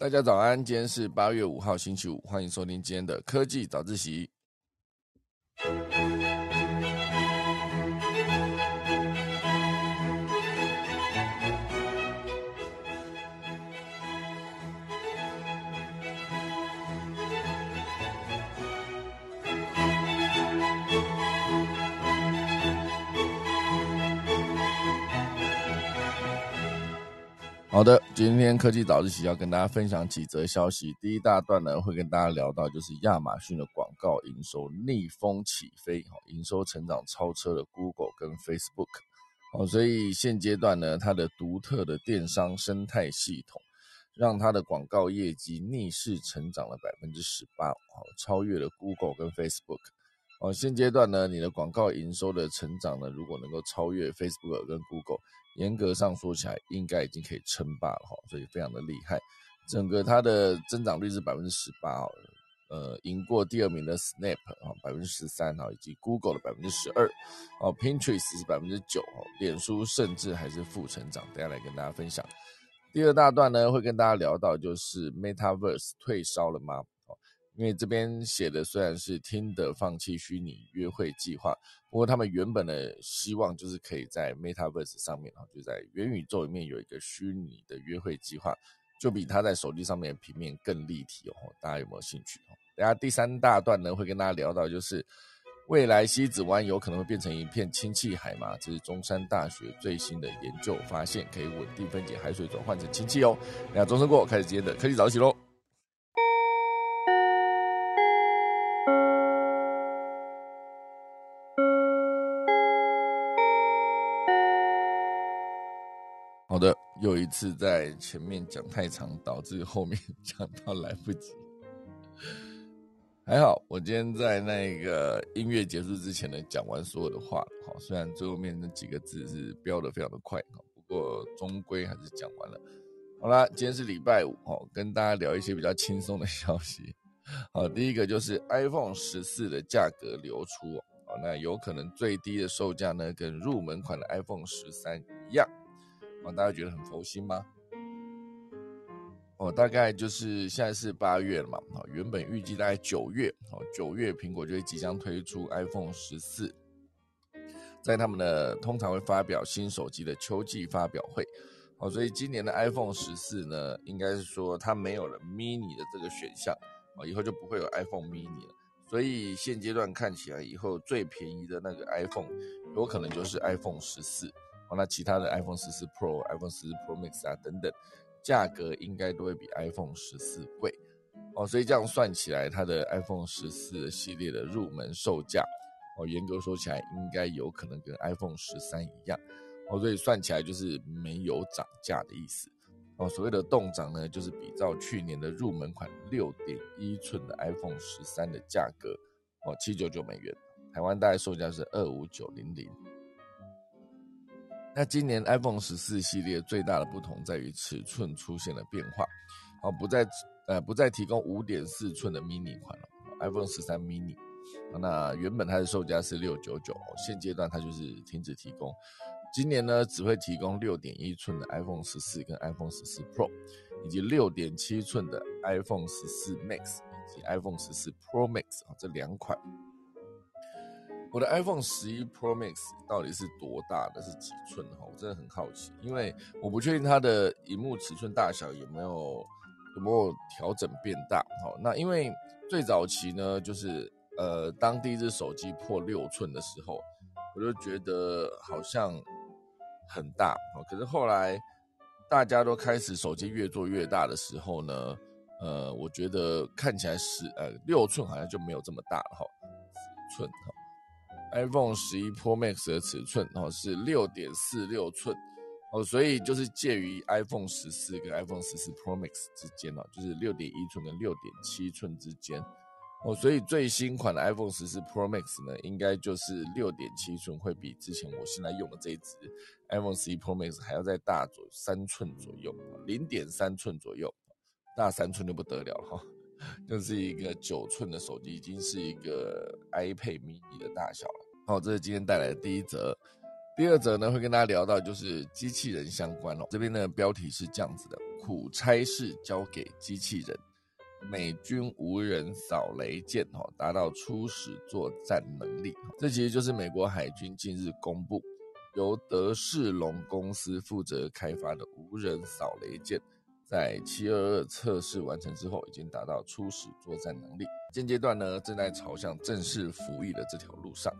大家早安，今天是八月五号星期五，欢迎收听今天的科技早自习。好的，今天科技早自习要跟大家分享几则消息。第一大段呢，会跟大家聊到就是亚马逊的广告营收逆风起飞，哈营收成长超车了 Google 跟 Facebook。好，所以现阶段呢，它的独特的电商生态系统，让它的广告业绩逆势成长了百分之十八，好，超越了 Google 跟 Facebook。哦，现阶段呢，你的广告营收的成长呢，如果能够超越 Facebook 跟 Google。严格上说起来，应该已经可以称霸了哈，所以非常的厉害。整个它的增长率是百分之十八哦，呃，赢过第二名的 Snap 啊，百分之十三哈，以及 Google 的百分之十二哦，Pinterest 是百分之九哦，脸书甚至还是负成长。等下来跟大家分享。第二大段呢，会跟大家聊到就是 Metaverse 退烧了吗？因为这边写的虽然是听的放弃虚拟约会计划，不过他们原本的希望就是可以在 Metaverse 上面啊，就在元宇宙里面有一个虚拟的约会计划，就比他在手机上面的平面更立体哦。大家有没有兴趣？等下第三大段呢，会跟大家聊到就是未来西子湾有可能会变成一片氢气海嘛？这是中山大学最新的研究发现，可以稳定分解海水转换成氢气哦。那钟声过，开始今天的科技早起喽。又一次在前面讲太长，导致后面讲到来不及。还好，我今天在那个音乐结束之前呢，讲完所有的话。好，虽然最后面那几个字是标的非常的快，不过终归还是讲完了。好啦，今天是礼拜五，哦，跟大家聊一些比较轻松的消息。好，第一个就是 iPhone 十四的价格流出，哦，那有可能最低的售价呢，跟入门款的 iPhone 十三一样。大家觉得很佛心吗？哦，大概就是现在是八月了嘛，哦，原本预计大概九月，哦，九月苹果就会即将推出 iPhone 十四，在他们的通常会发表新手机的秋季发表会，哦，所以今年的 iPhone 十四呢，应该是说它没有了 mini 的这个选项，哦，以后就不会有 iPhone mini 了，所以现阶段看起来，以后最便宜的那个 iPhone 有可能就是 iPhone 十四。哦，那其他的 iPhone 十四 Pro、iPhone 十四 Pro Max 啊等等，价格应该都会比 iPhone 十四贵哦，所以这样算起来，它的 iPhone 十四系列的入门售价哦，严格说起来，应该有可能跟 iPhone 十三一样哦，所以算起来就是没有涨价的意思哦。所谓的动涨呢，就是比照去年的入门款六点一寸的 iPhone 十三的价格哦，七九九美元，台湾大概售价是二五九零零。那今年 iPhone 十四系列最大的不同在于尺寸出现了变化，哦，不再呃不再提供五点四寸的 mini 款了，iPhone 十三 mini，那原本它的售价是六九九，现阶段它就是停止提供，今年呢只会提供六点一寸的 iPhone 十四跟 iPhone 十四 Pro，以及六点七寸的 iPhone 十四 Max 以及 iPhone 十四 Pro Max 啊这两款。我的 iPhone 十一 Pro Max 到底是多大的？是几寸？哈，我真的很好奇，因为我不确定它的荧幕尺寸大小有没有有没有调整变大。哈，那因为最早期呢，就是呃，当第一只手机破六寸的时候，我就觉得好像很大。哦，可是后来大家都开始手机越做越大的时候呢，呃，我觉得看起来是呃六寸好像就没有这么大了。哈，寸哈。iPhone 十一 Pro Max 的尺寸哦是六点四六寸哦，所以就是介于 iPhone 十四跟 iPhone 十四 Pro Max 之间哦，就是六点一寸跟六点七寸之间哦，所以最新款的 iPhone 十四 Pro Max 呢，应该就是六点七寸，会比之前我现在用的这一只 iPhone 十一 Pro Max 还要再大左三寸左右，零点三寸左右，大三寸就不得了哈。就是一个九寸的手机，已经是一个 iPad mini 的大小。好，这是今天带来的第一则。第二则呢，会跟大家聊到就是机器人相关哦。这边的标题是这样子的：苦差事交给机器人，美军无人扫雷舰哦，达到初始作战能力。这其实就是美国海军近日公布，由德士隆公司负责开发的无人扫雷舰。在七二二测试完成之后，已经达到初始作战能力。现阶段呢，正在朝向正式服役的这条路上。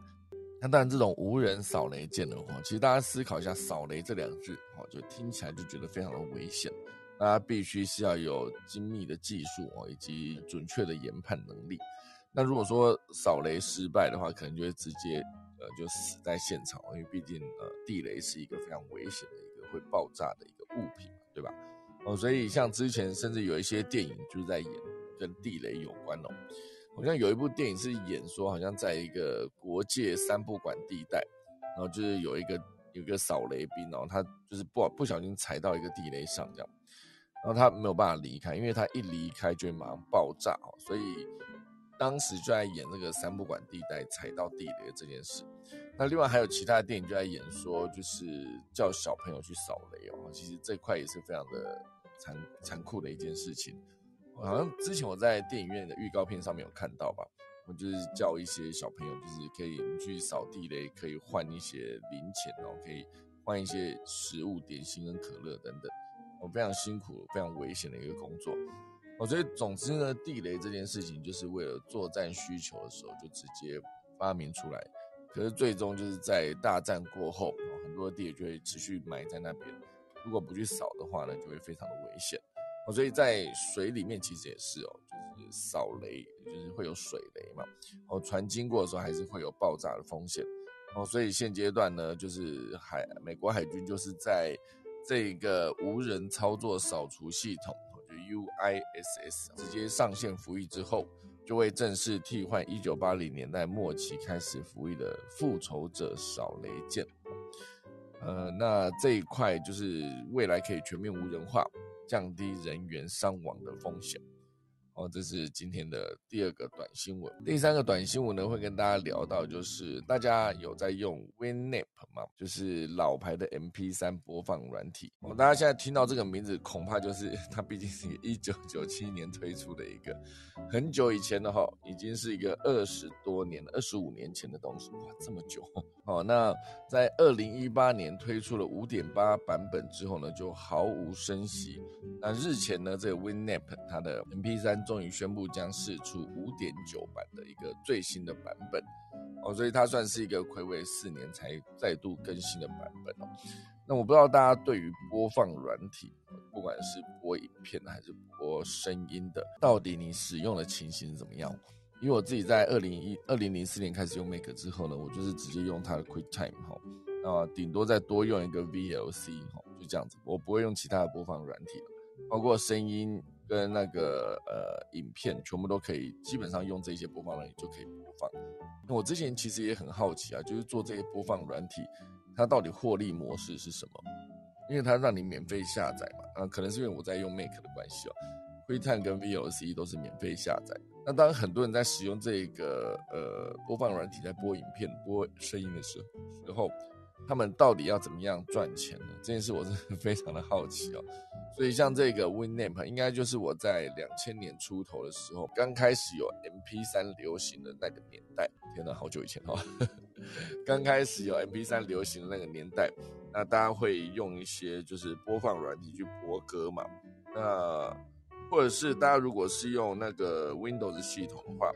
那当然，这种无人扫雷舰的话，其实大家思考一下“扫雷”这两个字，哦，就听起来就觉得非常的危险。大家必须是要有精密的技术哦，以及准确的研判能力。那如果说扫雷失败的话，可能就会直接呃就死在现场，因为毕竟呃地雷是一个非常危险的一个会爆炸的一个物品，对吧？哦，所以像之前甚至有一些电影就是在演跟地雷有关哦，好像有一部电影是演说，好像在一个国界三不管地带，然后就是有一个有一个扫雷兵，然后他就是不不小心踩到一个地雷上这样，然后他没有办法离开，因为他一离开就会马上爆炸哦，所以当时就在演那个三不管地带踩到地雷这件事。那另外还有其他的电影就在演说，就是叫小朋友去扫雷哦，其实这块也是非常的。残残酷的一件事情，好像之前我在电影院的预告片上面有看到吧。我就是叫一些小朋友，就是可以去扫地雷，可以换一些零钱哦，可以换一些食物、点心跟可乐等等。我非常辛苦、非常危险的一个工作。我觉得总之呢，地雷这件事情就是为了作战需求的时候就直接发明出来。可是最终就是在大战过后，很多地雷就会持续埋在那边。如果不去扫的话呢，就会非常的危险所以在水里面其实也是哦，就是扫雷，就是会有水雷嘛。哦，船经过的时候还是会有爆炸的风险哦。所以现阶段呢，就是海美国海军就是在这个无人操作扫除系统，就 UISS 直接上线服役之后，就会正式替换一九八零年代末期开始服役的复仇者扫雷舰。呃，那这一块就是未来可以全面无人化，降低人员伤亡的风险。哦，这是今天的第二个短新闻。第三个短新闻呢，会跟大家聊到，就是大家有在用 Winamp 吗？就是老牌的 MP3 播放软体。哦，大家现在听到这个名字，恐怕就是 它毕竟是一九九七年推出的一个很久以前的哈，已经是一个二十多年、二十五年前的东西。哇，这么久！哦，那在二零一八年推出了五点八版本之后呢，就毫无声息。那日前呢，这个 Winamp 它的 MP3 终于宣布将试出五点九版的一个最新的版本哦，所以它算是一个暌违四年才再度更新的版本哦。那我不知道大家对于播放软体，不管是播影片还是播声音的，到底你使用的情形怎么样？因为我自己在二零一二零零四年开始用 Make 之后呢，我就是直接用它的 QuickTime 哈，啊，顶多再多用一个 VLC 哈，就这样子，我不会用其他的播放软体了包括声音跟那个呃影片，全部都可以，基本上用这些播放软体就可以播放。那我之前其实也很好奇啊，就是做这些播放软体，它到底获利模式是什么？因为它让你免费下载嘛，啊，可能是因为我在用 Make 的关系哦，QuickTime 跟 VLC 都是免费下载。那当很多人在使用这个呃播放软体在播影片、播声音的时候，时候他们到底要怎么样赚钱呢？这件事我是 非常的好奇哦。所以像这个 Winamp，应该就是我在两千年出头的时候，刚开始有 MP 三流行的那个年代。天哪，好久以前哈！刚开始有 MP 三流行的那个年代，那大家会用一些就是播放软体去播歌嘛？那或者是大家如果是用那个 Windows 系统的话，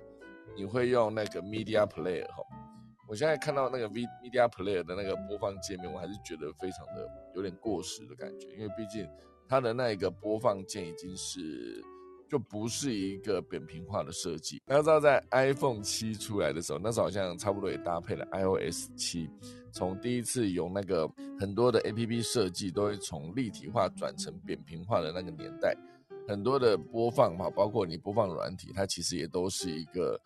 你会用那个 Media Player 哈。我现在看到那个 V Media Player 的那个播放界面，我还是觉得非常的有点过时的感觉，因为毕竟它的那一个播放键已经是就不是一个扁平化的设计。大家知道，在 iPhone 七出来的时候，那时候好像差不多也搭配了 iOS 七，从第一次由那个很多的 APP 设计都会从立体化转成扁平化的那个年代。很多的播放嘛，包括你播放软体，它其实也都是一个，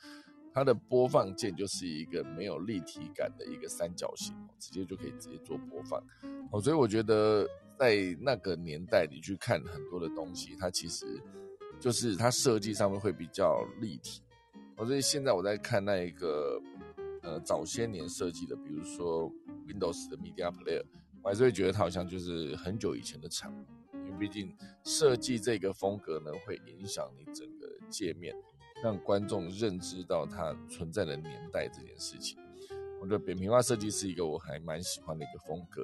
它的播放键就是一个没有立体感的一个三角形，直接就可以直接做播放。哦，所以我觉得在那个年代，你去看很多的东西，它其实就是它设计上面会比较立体。哦，所以现在我在看那一个呃早些年设计的，比如说 Windows 的 Media Player，我还是会觉得它好像就是很久以前的产物，因为毕竟设计这个风格呢，会影响你整个界面，让观众认知到它存在的年代这件事情。我觉得扁平化设计是一个我还蛮喜欢的一个风格。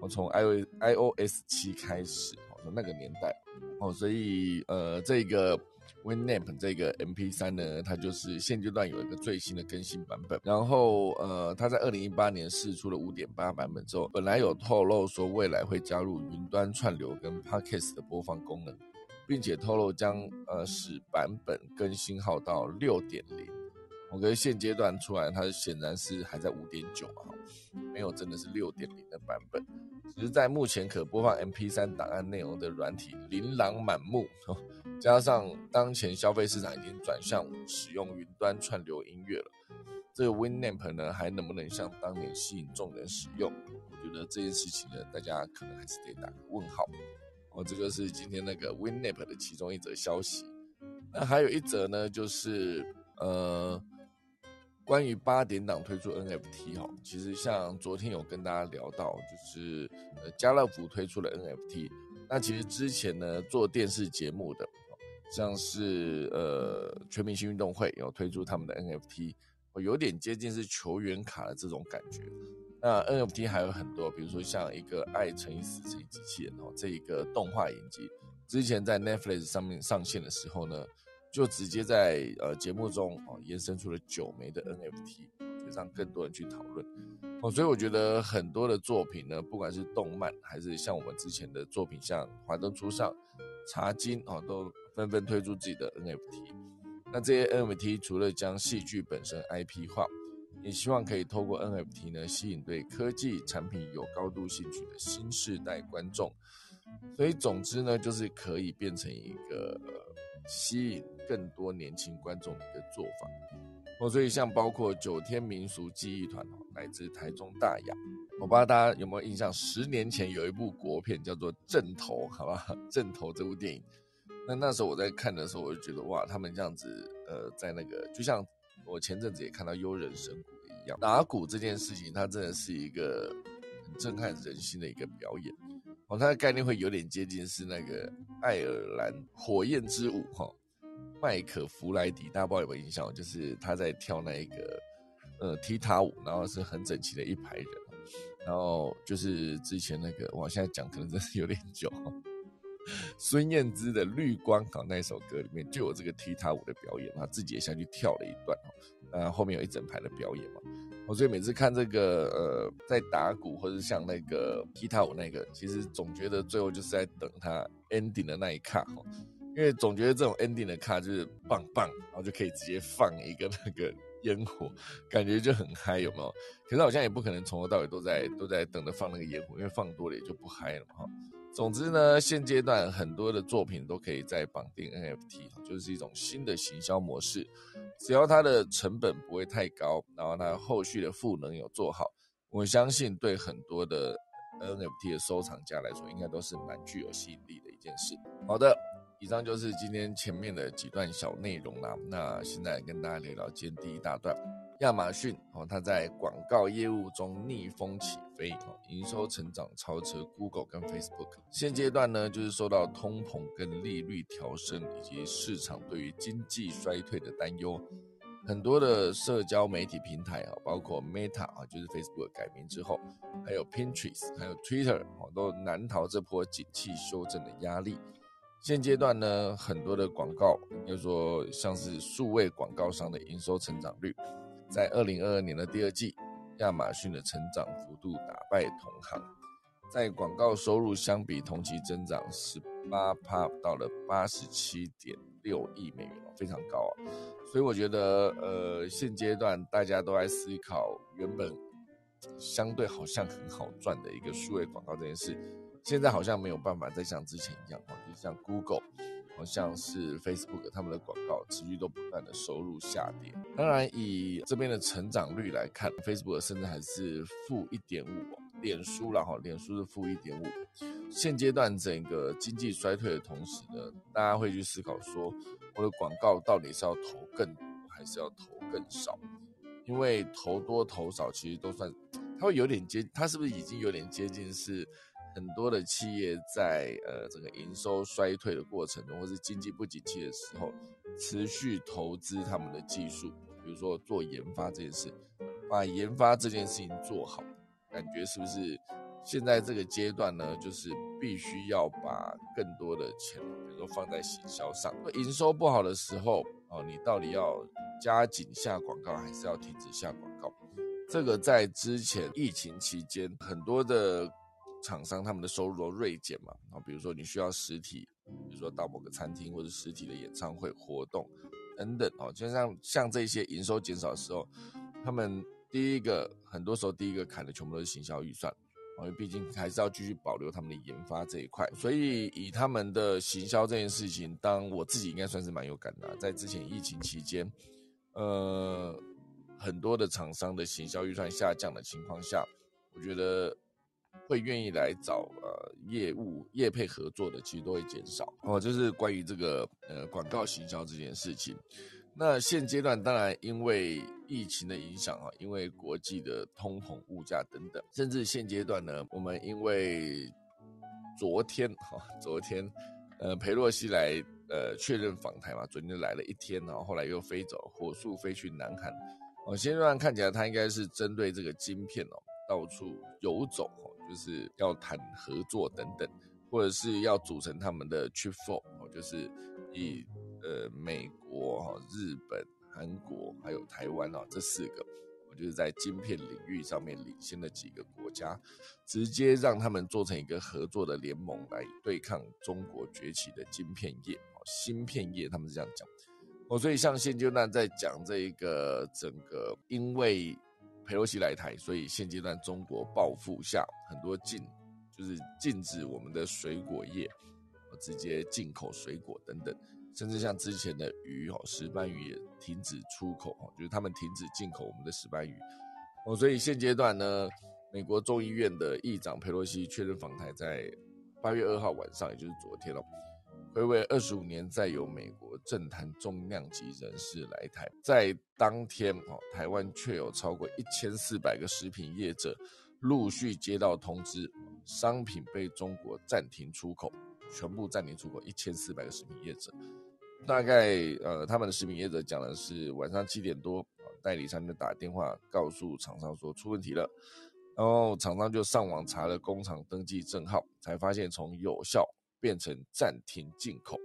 我从 i o iOS 七开始，从那个年代，哦，所以呃，这个 Winamp 这个 MP 三呢，它就是现阶段有一个最新的更新版本。然后呃，它在二零一八年试出了五点八版本之后，本来有透露说未来会加入云端串流跟 Podcast 的播放功能，并且透露将呃使版本更新号到六点零。我觉得现阶段出来，它显然是还在五点九啊，没有真的是六点零的版本。只是在目前可播放 MP3 档案内容的软体琳琅满目，加上当前消费市场已经转向使用云端串流音乐了，这个 Winamp 呢还能不能像当年吸引众人使用？我觉得这件事情呢，大家可能还是得打个问号。哦，这就是今天那个 Winamp 的其中一则消息。那还有一则呢，就是呃。关于八点档推出 NFT 哈，其实像昨天有跟大家聊到，就是呃家乐福推出了 NFT。那其实之前呢做电视节目的，像是呃全明星运动会有推出他们的 NFT，有点接近是球员卡的这种感觉。那 NFT 还有很多，比如说像一个爱乘以死乘以机器人哦，这一个动画影集，之前在 Netflix 上面上线的时候呢。就直接在呃节目中哦延伸出了九枚的 NFT，就让更多人去讨论哦，所以我觉得很多的作品呢，不管是动漫还是像我们之前的作品，像《华灯初上》《茶金》哦，都纷纷推出自己的 NFT。那这些 NFT 除了将戏剧本身 IP 化，也希望可以透过 NFT 呢，吸引对科技产品有高度兴趣的新世代观众。所以总之呢，就是可以变成一个。吸引更多年轻观众的一个做法哦，所以像包括九天民俗记忆团哦，来自台中大雅，我不知道大家有没有印象，十年前有一部国片叫做《正头》，好吧，《正头》这部电影，那那时候我在看的时候，我就觉得哇，他们这样子，呃，在那个就像我前阵子也看到悠人神鼓一样，打鼓这件事情，它真的是一个很震撼人心的一个表演。哦，它的概念会有点接近是那个爱尔兰火焰之舞哈，麦克弗莱迪，大家不知道有没有印象？就是他在跳那一个呃踢踏舞，然后是很整齐的一排人，然后就是之前那个，我现在讲可能真是有点久，孙燕姿的《绿光》好那一首歌里面就有这个踢踏舞的表演，他自己也下去跳了一段哦，呃后面有一整排的表演嘛。我所以每次看这个呃，在打鼓或者像那个踢踏舞那个，其实总觉得最后就是在等他 ending 的那一卡哈，因为总觉得这种 ending 的卡就是棒棒，然后就可以直接放一个 那个烟火，感觉就很嗨，有没有？可是好像也不可能从头到尾都在都在等着放那个烟火，因为放多了也就不嗨了嘛哈。总之呢，现阶段很多的作品都可以在绑定 NFT，就是一种新的行销模式。只要它的成本不会太高，然后它后续的赋能有做好，我相信对很多的 NFT 的收藏家来说，应该都是蛮具有吸引力的一件事。好的，以上就是今天前面的几段小内容啦。那现在跟大家聊聊今天第一大段。亚马逊哦，它在广告业务中逆风起飞哦，营收成长超车 Google 跟 Facebook。现阶段呢，就是受到通膨跟利率调升以及市场对于经济衰退的担忧，很多的社交媒体平台啊，包括 Meta 啊，就是 Facebook 改名之后，还有 Pinterest，还有 Twitter 哦，都难逃这波景气修正的压力。现阶段呢，很多的广告，应该说像是数位广告商的营收成长率。在二零二二年的第二季，亚马逊的成长幅度打败同行，在广告收入相比同期增长十八趴，到了八十七点六亿美元非常高啊！所以我觉得，呃，现阶段大家都在思考，原本相对好像很好赚的一个数位广告这件事，现在好像没有办法再像之前一样哦，就像 Google。像是 Facebook 他们的广告持续都不断的收入下跌。当然，以这边的成长率来看，Facebook 甚至还是负一点五。脸书了哈，脸书是负一点五。现阶段整个经济衰退的同时呢，大家会去思考说，我的广告到底是要投更多还是要投更少？因为投多投少其实都算，它会有点接，它是不是已经有点接近是很多的企业在呃这个营收衰退的过程中，或是经济不景气的时候，持续投资他们的技术，比如说做研发这件事，把研发这件事情做好，感觉是不是现在这个阶段呢，就是必须要把更多的钱，比如说放在行销上，营收不好的时候。哦，你到底要加紧下广告，还是要停止下广告？这个在之前疫情期间，很多的厂商他们的收入都锐减嘛。啊，比如说你需要实体，比如说到某个餐厅或者实体的演唱会活动等等。哦，就像像这些营收减少的时候，他们第一个很多时候第一个砍的全部都是行销预算。因为毕竟还是要继续保留他们的研发这一块，所以以他们的行销这件事情，当我自己应该算是蛮有感的。在之前疫情期间，呃，很多的厂商的行销预算下降的情况下，我觉得会愿意来找呃业务业配合作的，其实都会减少。哦，就是关于这个呃广告行销这件事情。那现阶段当然因为疫情的影响啊，因为国际的通膨、物价等等，甚至现阶段呢，我们因为昨天哈，昨天呃裴洛西来呃确认访台嘛，昨天来了一天，然后后来又飞走，火速飞去南韩。哦，现阶段看起来他应该是针对这个晶片哦，到处游走，就是要谈合作等等，或者是要组成他们的 Chip Four，就是以。呃，美国、日本、韩国还有台湾啊，这四个，我就是在晶片领域上面领先的几个国家，直接让他们做成一个合作的联盟来对抗中国崛起的晶片业，芯片业他们是这样讲哦，所以像现阶段在讲这一个整个，因为佩洛西来台，所以现阶段中国报复下很多禁，就是禁止我们的水果业，直接进口水果等等。甚至像之前的鱼哦，石斑鱼也停止出口哦，就是他们停止进口我们的石斑鱼哦，所以现阶段呢，美国众议院的议长佩洛西确认访台，在八月二号晚上，也就是昨天了，回味二十五年再有美国政坛重量级人士来台，在当天哦，台湾却有超过一千四百个食品业者陆续接到通知，商品被中国暂停出口。全部暂停出口，一千四百个食品业者，大概呃，他们的食品业者讲的是晚上七点多，代理商就打电话告诉厂商说出问题了，然后厂商就上网查了工厂登记证号，才发现从有效变成暂停进口。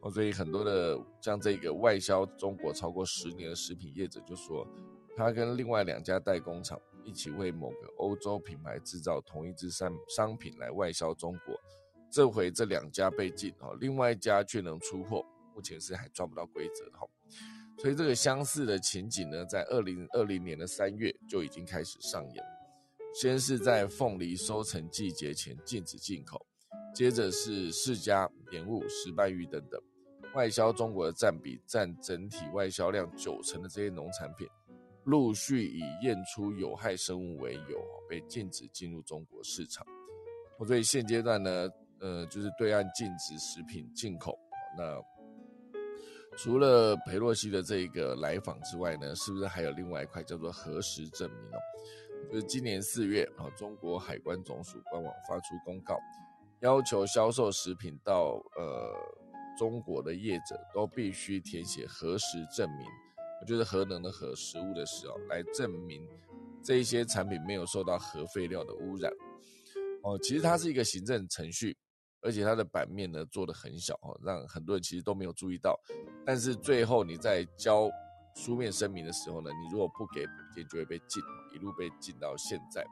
哦，所以很多的像这个外销中国超过十年的食品业者就说，他跟另外两家代工厂一起为某个欧洲品牌制造同一支商商品来外销中国。这回这两家被禁哦，另外一家却能出货，目前是还抓不到规则哈。所以这个相似的情景呢，在二零二零年的三月就已经开始上演。先是在凤梨收成季节前禁止进口，接着是世家、莲雾、石斑鱼等等外销中国的占比占整体外销量九成的这些农产品，陆续以验出有害生物为由被禁止进入中国市场。所以现阶段呢。呃，就是对岸禁止食品进口。那除了裴洛西的这个来访之外呢，是不是还有另外一块叫做核实证明哦？就是今年四月啊，中国海关总署官网发出公告，要求销售食品到呃中国的业者都必须填写核实证明。就是核能的核，食物的食哦，来证明这一些产品没有受到核废料的污染。哦，其实它是一个行政程序。而且它的版面呢做的很小哦，让很多人其实都没有注意到。但是最后你在交书面声明的时候呢，你如果不给补件，就会被禁，一路被禁到现在。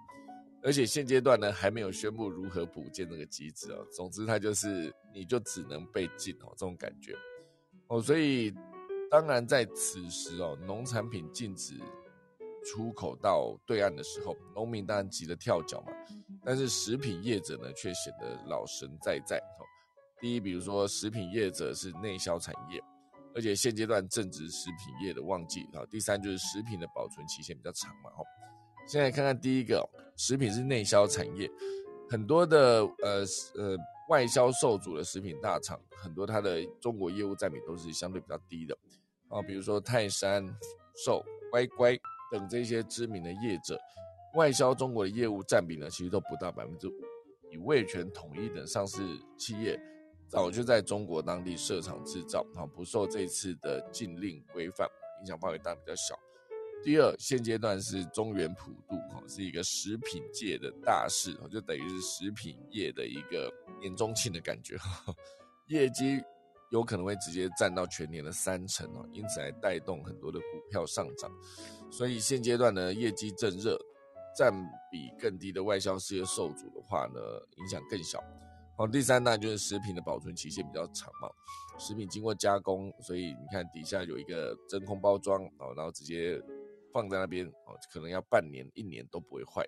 而且现阶段呢还没有宣布如何补建这个机制哦。总之它就是你就只能被禁哦，这种感觉哦。所以当然在此时哦，农产品禁止出口到对岸的时候，农民当然急得跳脚嘛。但是食品业者呢，却显得老神在在哦。第一，比如说食品业者是内销产业，而且现阶段正值食品业的旺季。啊，第三就是食品的保存期限比较长嘛。哦，现在看看第一个，食品是内销产业，很多的呃呃外销受阻的食品大厂，很多它的中国业务占比都是相对比较低的。啊，比如说泰山、寿、乖乖、等这些知名的业者，外销中国的业务占比呢，其实都不到百分之五。以味全、统一等上市企业早就在中国当地设厂制造，啊，不受这次的禁令规范，影响范围当然比较小。第二，现阶段是中原普渡，哈，是一个食品界的大事，就等于是食品业的一个年终庆的感觉，业绩有可能会直接占到全年的三成哦，因此来带动很多的股票上涨。所以现阶段呢，业绩正热，占比更低的外销事业受阻的话呢，影响更小。好，第三呢就是食品的保存期限比较长嘛，食品经过加工，所以你看底下有一个真空包装哦，然后直接放在那边哦，可能要半年、一年都不会坏，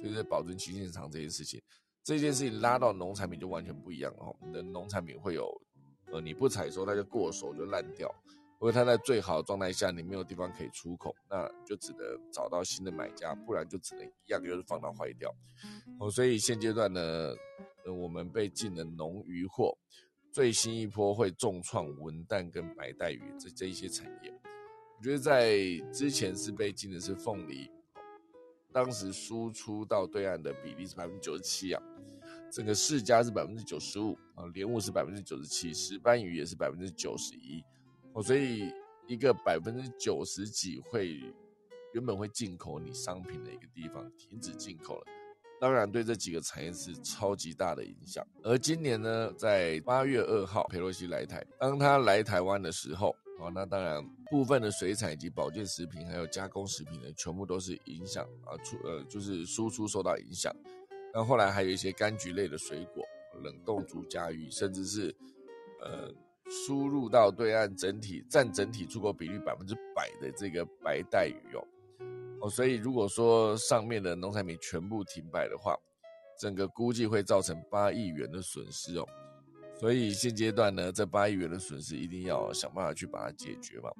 所以在保存期限长这件事情，这件事情拉到农产品就完全不一样哦，你的农产品会有，呃，你不采收它就过手就烂掉。如果它在最好的状态下，你没有地方可以出口，那就只能找到新的买家，不然就只能一样就是放到坏掉。哦，所以现阶段呢，呃，我们被禁的农渔货，最新一波会重创文旦跟白带鱼这这一些产业。我觉得在之前是被禁的是凤梨，当时输出到对岸的比例是百分之九十七啊，整个世家是百分之九十五啊，莲雾是百分之九十七，石斑鱼也是百分之九十一。哦，所以一个百分之九十几会原本会进口你商品的一个地方停止进口了，当然对这几个产业是超级大的影响。而今年呢，在八月二号，佩洛西来台，当他来台湾的时候，哦，那当然部分的水产以及保健食品还有加工食品呢，全部都是影响啊出呃就是输出受到影响。那后来还有一些柑橘类的水果、冷冻竹荚鱼，甚至是呃。输入到对岸整体占整体出口比率百分之百的这个白带鱼哦哦，所以如果说上面的农产品全部停摆的话，整个估计会造成八亿元的损失哦。所以现阶段呢，这八亿元的损失一定要想办法去把它解决嘛。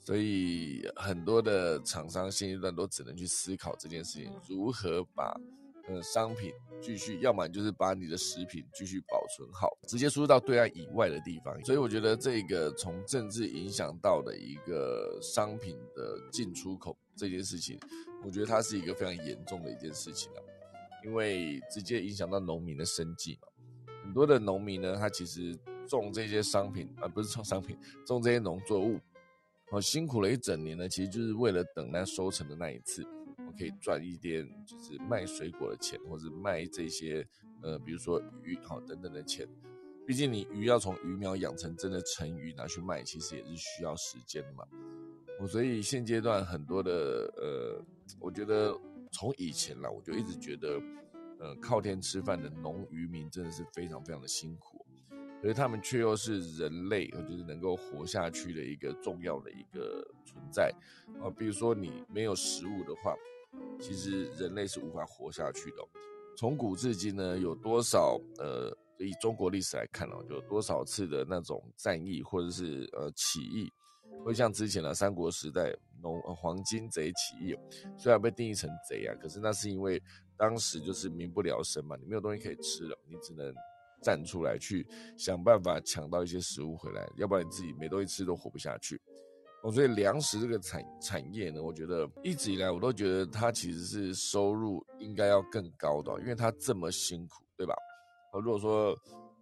所以很多的厂商现阶段都只能去思考这件事情，如何把。呃，商品继续，要么就是把你的食品继续保存好，直接输入到对岸以外的地方。所以我觉得这个从政治影响到的一个商品的进出口这件事情，我觉得它是一个非常严重的一件事情啊，因为直接影响到农民的生计嘛。很多的农民呢，他其实种这些商品啊，不是种商品，种这些农作物，哦，辛苦了一整年呢，其实就是为了等那收成的那一次。我可以赚一点，就是卖水果的钱，或者卖这些，呃，比如说鱼好等等的钱。毕竟你鱼要从鱼苗养成真的成鱼拿去卖，其实也是需要时间的嘛。我所以现阶段很多的，呃，我觉得从以前啦，我就一直觉得，呃，靠天吃饭的农渔民真的是非常非常的辛苦，可是他们却又是人类，就是能够活下去的一个重要的一个存在啊。比如说你没有食物的话。其实人类是无法活下去的。从古至今呢，有多少呃，以中国历史来看哦，有多少次的那种战役或者是呃起义，会像之前的三国时代农黄金贼起义，虽然被定义成贼啊，可是那是因为当时就是民不聊生嘛，你没有东西可以吃了，你只能站出来去想办法抢到一些食物回来，要不然你自己没东西吃都活不下去。哦，所以粮食这个产产业呢，我觉得一直以来我都觉得它其实是收入应该要更高的，因为它这么辛苦，对吧？如果说，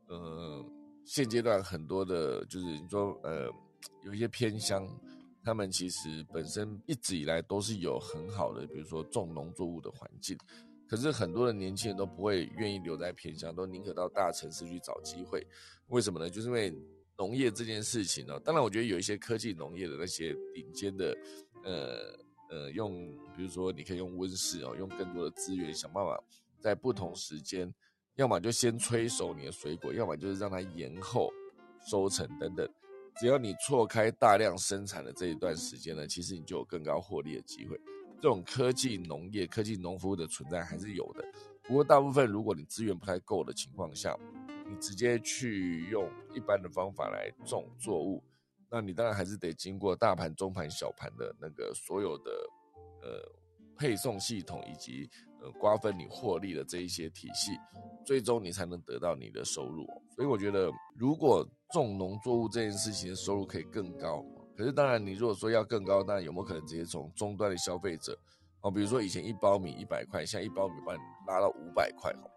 呃，现阶段很多的，就是你说，呃，有一些偏乡，他们其实本身一直以来都是有很好的，比如说种农作物的环境，可是很多的年轻人都不会愿意留在偏乡，都宁可到大城市去找机会。为什么呢？就是因为。农业这件事情呢，当然我觉得有一些科技农业的那些顶尖的，呃呃，用比如说你可以用温室哦，用更多的资源想办法在不同时间，要么就先催熟你的水果，要么就是让它延后收成等等。只要你错开大量生产的这一段时间呢，其实你就有更高获利的机会。这种科技农业、科技农夫的存在还是有的，不过大部分如果你资源不太够的情况下。你直接去用一般的方法来种作物，那你当然还是得经过大盘、中盘、小盘的那个所有的呃配送系统以及呃瓜分你获利的这一些体系，最终你才能得到你的收入。所以我觉得，如果种农作物这件事情的收入可以更高，可是当然，你如果说要更高，那有没有可能直接从终端的消费者哦，比如说以前一包米一百块，现在一包米帮你拉到五百块哦，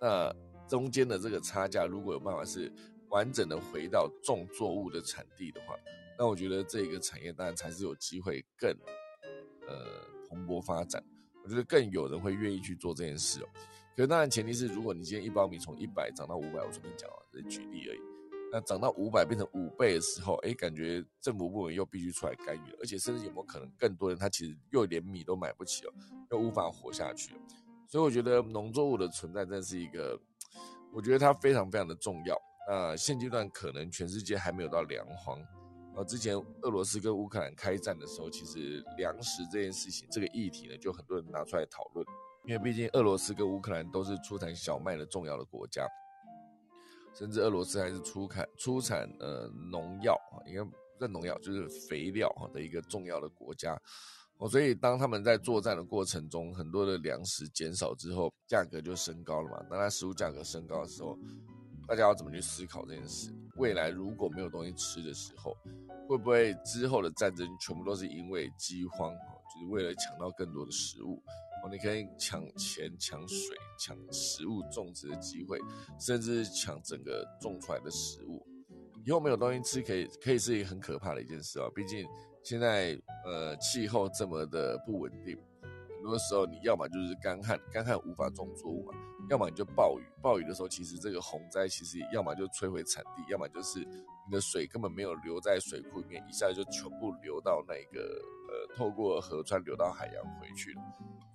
那中间的这个差价如果有办法是完整的回到种作物的产地的话，那我觉得这个产业当然才是有机会更呃蓬勃发展。我觉得更有人会愿意去做这件事哦。可是当然前提是，如果你今天一包米从一百涨到五百，我随便讲啊，是举例而已。那涨到五百变成五倍的时候，哎，感觉政府部门又必须出来干预了，而且甚至有没有可能更多人他其实又连米都买不起了，又无法活下去。所以我觉得农作物的存在真的是一个，我觉得它非常非常的重要。那现阶段可能全世界还没有到粮荒，啊，之前俄罗斯跟乌克兰开战的时候，其实粮食这件事情这个议题呢，就很多人拿出来讨论，因为毕竟俄罗斯跟乌克兰都是出产小麦的重要的国家。甚至俄罗斯还是出产出产呃农药啊，应该不是农药，就是肥料哈的一个重要的国家哦。所以当他们在作战的过程中，很多的粮食减少之后，价格就升高了嘛。当它，食物价格升高的时候，大家要怎么去思考这件事？未来如果没有东西吃的时候，会不会之后的战争全部都是因为饥荒，为了抢到更多的食物？哦你可以抢钱、抢水、抢食物种植的机会，甚至抢整个种出来的食物。以后没有东西吃，可以可以是一个很可怕的一件事啊！毕竟现在呃气候这么的不稳定，很多时候你要么就是干旱，干旱无法种作物嘛；要么你就暴雨，暴雨的时候其实这个洪灾其实要么就摧毁产地，要么就是你的水根本没有留在水库里面，一下就全部流到那个呃透过河川流到海洋回去了。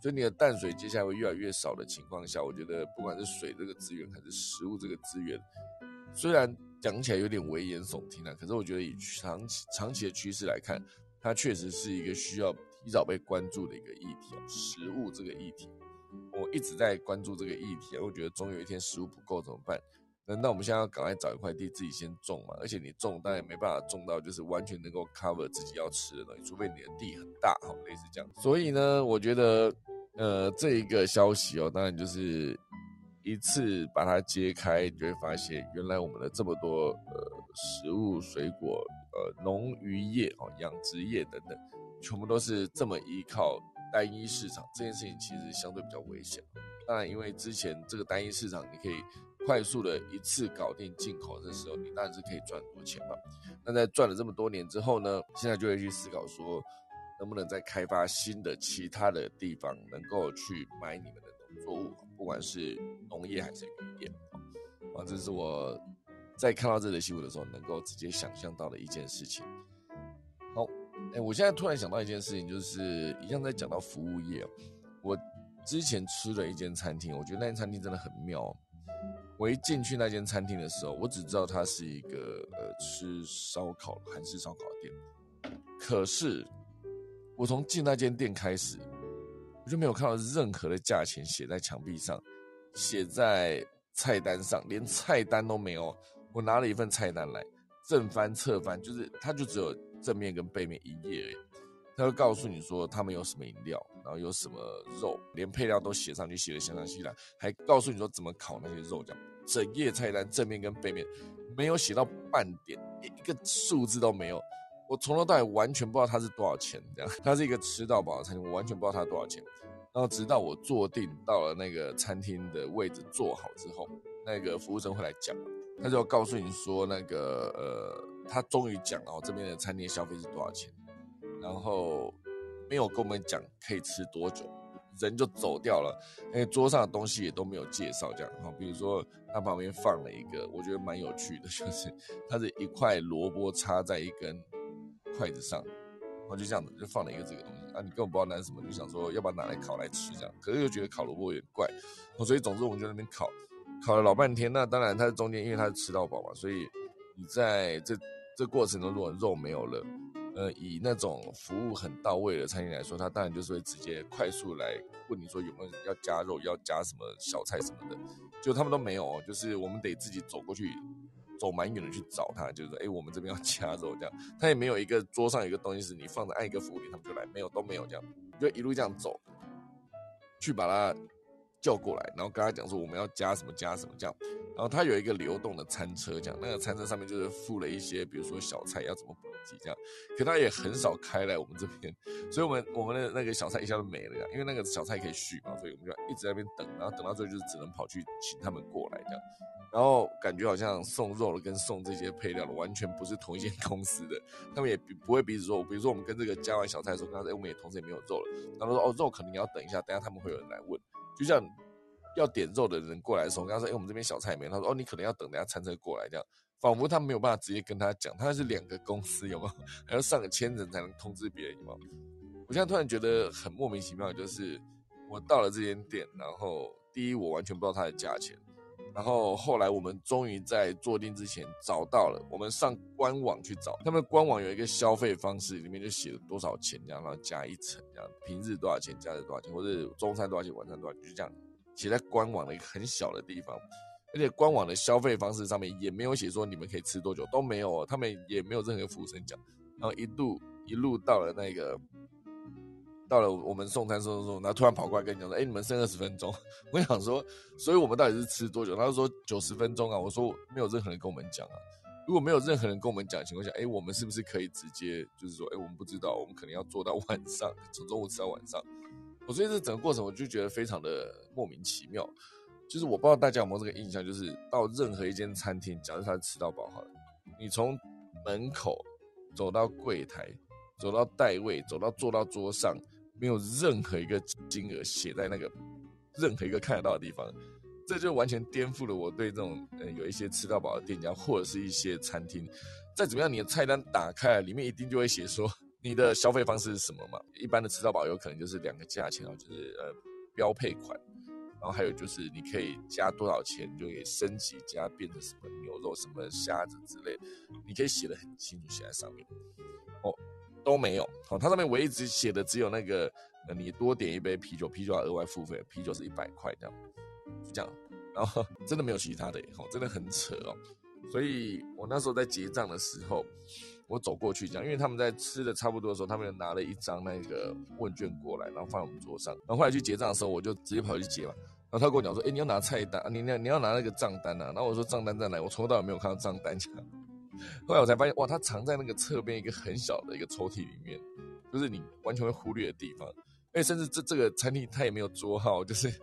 所以你的淡水接下来会越来越少的情况下，我觉得不管是水这个资源还是食物这个资源，虽然讲起来有点危言耸听啊，可是我觉得以长期长期的趋势来看，它确实是一个需要提早被关注的一个议题。食物这个议题，我一直在关注这个议题。我觉得总有一天食物不够怎么办？难道我们现在要赶快找一块地自己先种嘛？而且你种当然没办法种到就是完全能够 cover 自己要吃的东西，除非你的地很大，哈，类似这样。所以呢，我觉得，呃，这一个消息哦，当然就是一次把它揭开，你就会发现原来我们的这么多呃食物、水果、呃农渔业哦、养殖业等等，全部都是这么依靠单一市场。这件事情其实相对比较危险。当然，因为之前这个单一市场，你可以。快速的一次搞定进口的时候，你当然是可以赚很多钱嘛。那在赚了这么多年之后呢，现在就会去思考说，能不能再开发新的其他的地方，能够去买你们的农作物，不管是农业还是渔业。啊，这是我在看到这则新闻的时候，能够直接想象到的一件事情。哎，我现在突然想到一件事情，就是一样在讲到服务业。我之前吃了一间餐厅，我觉得那间餐厅真的很妙。我一进去那间餐厅的时候，我只知道它是一个呃吃烧烤韩式烧烤店。可是我从进那间店开始，我就没有看到任何的价钱写在墙壁上，写在菜单上，连菜单都没有。我拿了一份菜单来，正翻侧翻，就是它就只有正面跟背面一页而已。他会告诉你说他们有什么饮料，然后有什么肉，连配料都写上去，写的详详细细，还告诉你说怎么烤那些肉，这样整页菜单正面跟背面没有写到半点，一个数字都没有。我从头到尾完全不知道它是多少钱，这样它是一个吃到饱的餐厅，我完全不知道它多少钱。然后直到我坐定到了那个餐厅的位置坐好之后，那个服务生会来讲，他就告诉你说那个呃，他终于讲了这边的餐厅消费是多少钱。然后没有跟我们讲可以吃多久，人就走掉了。因为桌上的东西也都没有介绍，这样哈。比如说，他旁边放了一个，我觉得蛮有趣的，就是 它是一块萝卜插在一根筷子上，然后就这样子就放了一个这个东西啊。你根本不知道那是什么，就想说要不要拿来烤来吃这样。可是又觉得烤萝卜有点怪，所以总之我们就那边烤，烤了老半天。那当然它中间因为它是吃到饱嘛，所以你在这这过程中如果肉没有了。呃，以那种服务很到位的餐厅来说，他当然就是会直接快速来问你说有没有要加肉，要加什么小菜什么的，就他们都没有，就是我们得自己走过去，走蛮远的去找他，就是说，哎，我们这边要加肉这样，他也没有一个桌上有一个东西是你放着按一个服务铃他们就来，没有都没有这样，就一路这样走，去把它叫过来，然后跟他讲说我们要加什么加什么这样，然后他有一个流动的餐车，这样那个餐车上面就是附了一些，比如说小菜要怎么补给这样，可他也很少开来我们这边，所以我们我们的那个小菜一下就没了呀，因为那个小菜可以续嘛，所以我们就一直在那边等，然后等到最后就是只能跑去请他们过来这样，然后感觉好像送肉的跟送这些配料的完全不是同一间公司的，他们也不会彼此说，比如说我们跟这个加完小菜的时候，刚才我们也同时也没有肉了，然后说哦肉可能你要等一下，等下他们会有人来问。就像要点肉的人过来的时候，跟他说：“哎，我们这边小菜没。”他说：“哦，你可能要等等下餐车过来。”这样，仿佛他没有办法直接跟他讲，他是两个公司，有没有？还要上个千人才能通知别人，有没有？我现在突然觉得很莫名其妙，就是我到了这间店，然后第一我完全不知道它的价钱，然后后来我们终于在坐定之前找到了，我们上官网去找，他们官网有一个消费方式，里面就写了多少钱，这样然后加一层，这样平日多少钱，假日多少钱，或者中餐多少钱，晚餐多少钱，就这样。写在官网的一个很小的地方，而且官网的消费方式上面也没有写说你们可以吃多久，都没有，他们也没有任何服务生讲。然后一度一路到了那个，到了我们送餐送送送，然后突然跑过来跟你讲说：“哎，你们剩二十分钟。” 我想说，所以我们到底是吃多久？他说九十分钟啊。我说没有任何人跟我们讲啊。如果没有任何人跟我们讲的情况下，哎，我们是不是可以直接就是说，哎，我们不知道，我们可能要做到晚上，从中午吃到晚上。我所以这整个过程，我就觉得非常的莫名其妙。就是我不知道大家有没有这个印象，就是到任何一间餐厅，假如他吃到饱好了，你从门口走到柜台，走到带位，走到坐到桌上，没有任何一个金额写在那个任何一个看得到的地方，这就完全颠覆了我对这种呃有一些吃到饱的店家或者是一些餐厅，再怎么样，你的菜单打开，里面一定就会写说。你的消费方式是什么嘛？一般的吃到饱有可能就是两个价钱哦，就是呃标配款，然后还有就是你可以加多少钱就可以升级加变成什么牛肉、什么虾子之类，你可以写的很清楚写在上面。哦，都没有哦，它上面唯一只写的只有那个，呃，你多点一杯啤酒，啤酒要额外付费，啤酒是一百块这样，就这样，然后真的没有其他的，哦，真的很扯哦。所以我那时候在结账的时候。我走过去讲，因为他们在吃的差不多的时候，他们拿了一张那个问卷过来，然后放在我们桌上。然后后来去结账的时候，我就直接跑去结嘛。然后他跟我讲说：“哎，你要拿菜单，你你你要拿那个账单啊。”然后我说：“账单在哪？”我从头到尾没有看到账单。后来我才发现，哇，它藏在那个侧边一个很小的一个抽屉里面，就是你完全会忽略的地方。哎，甚至这这个餐厅它也没有桌号，就是。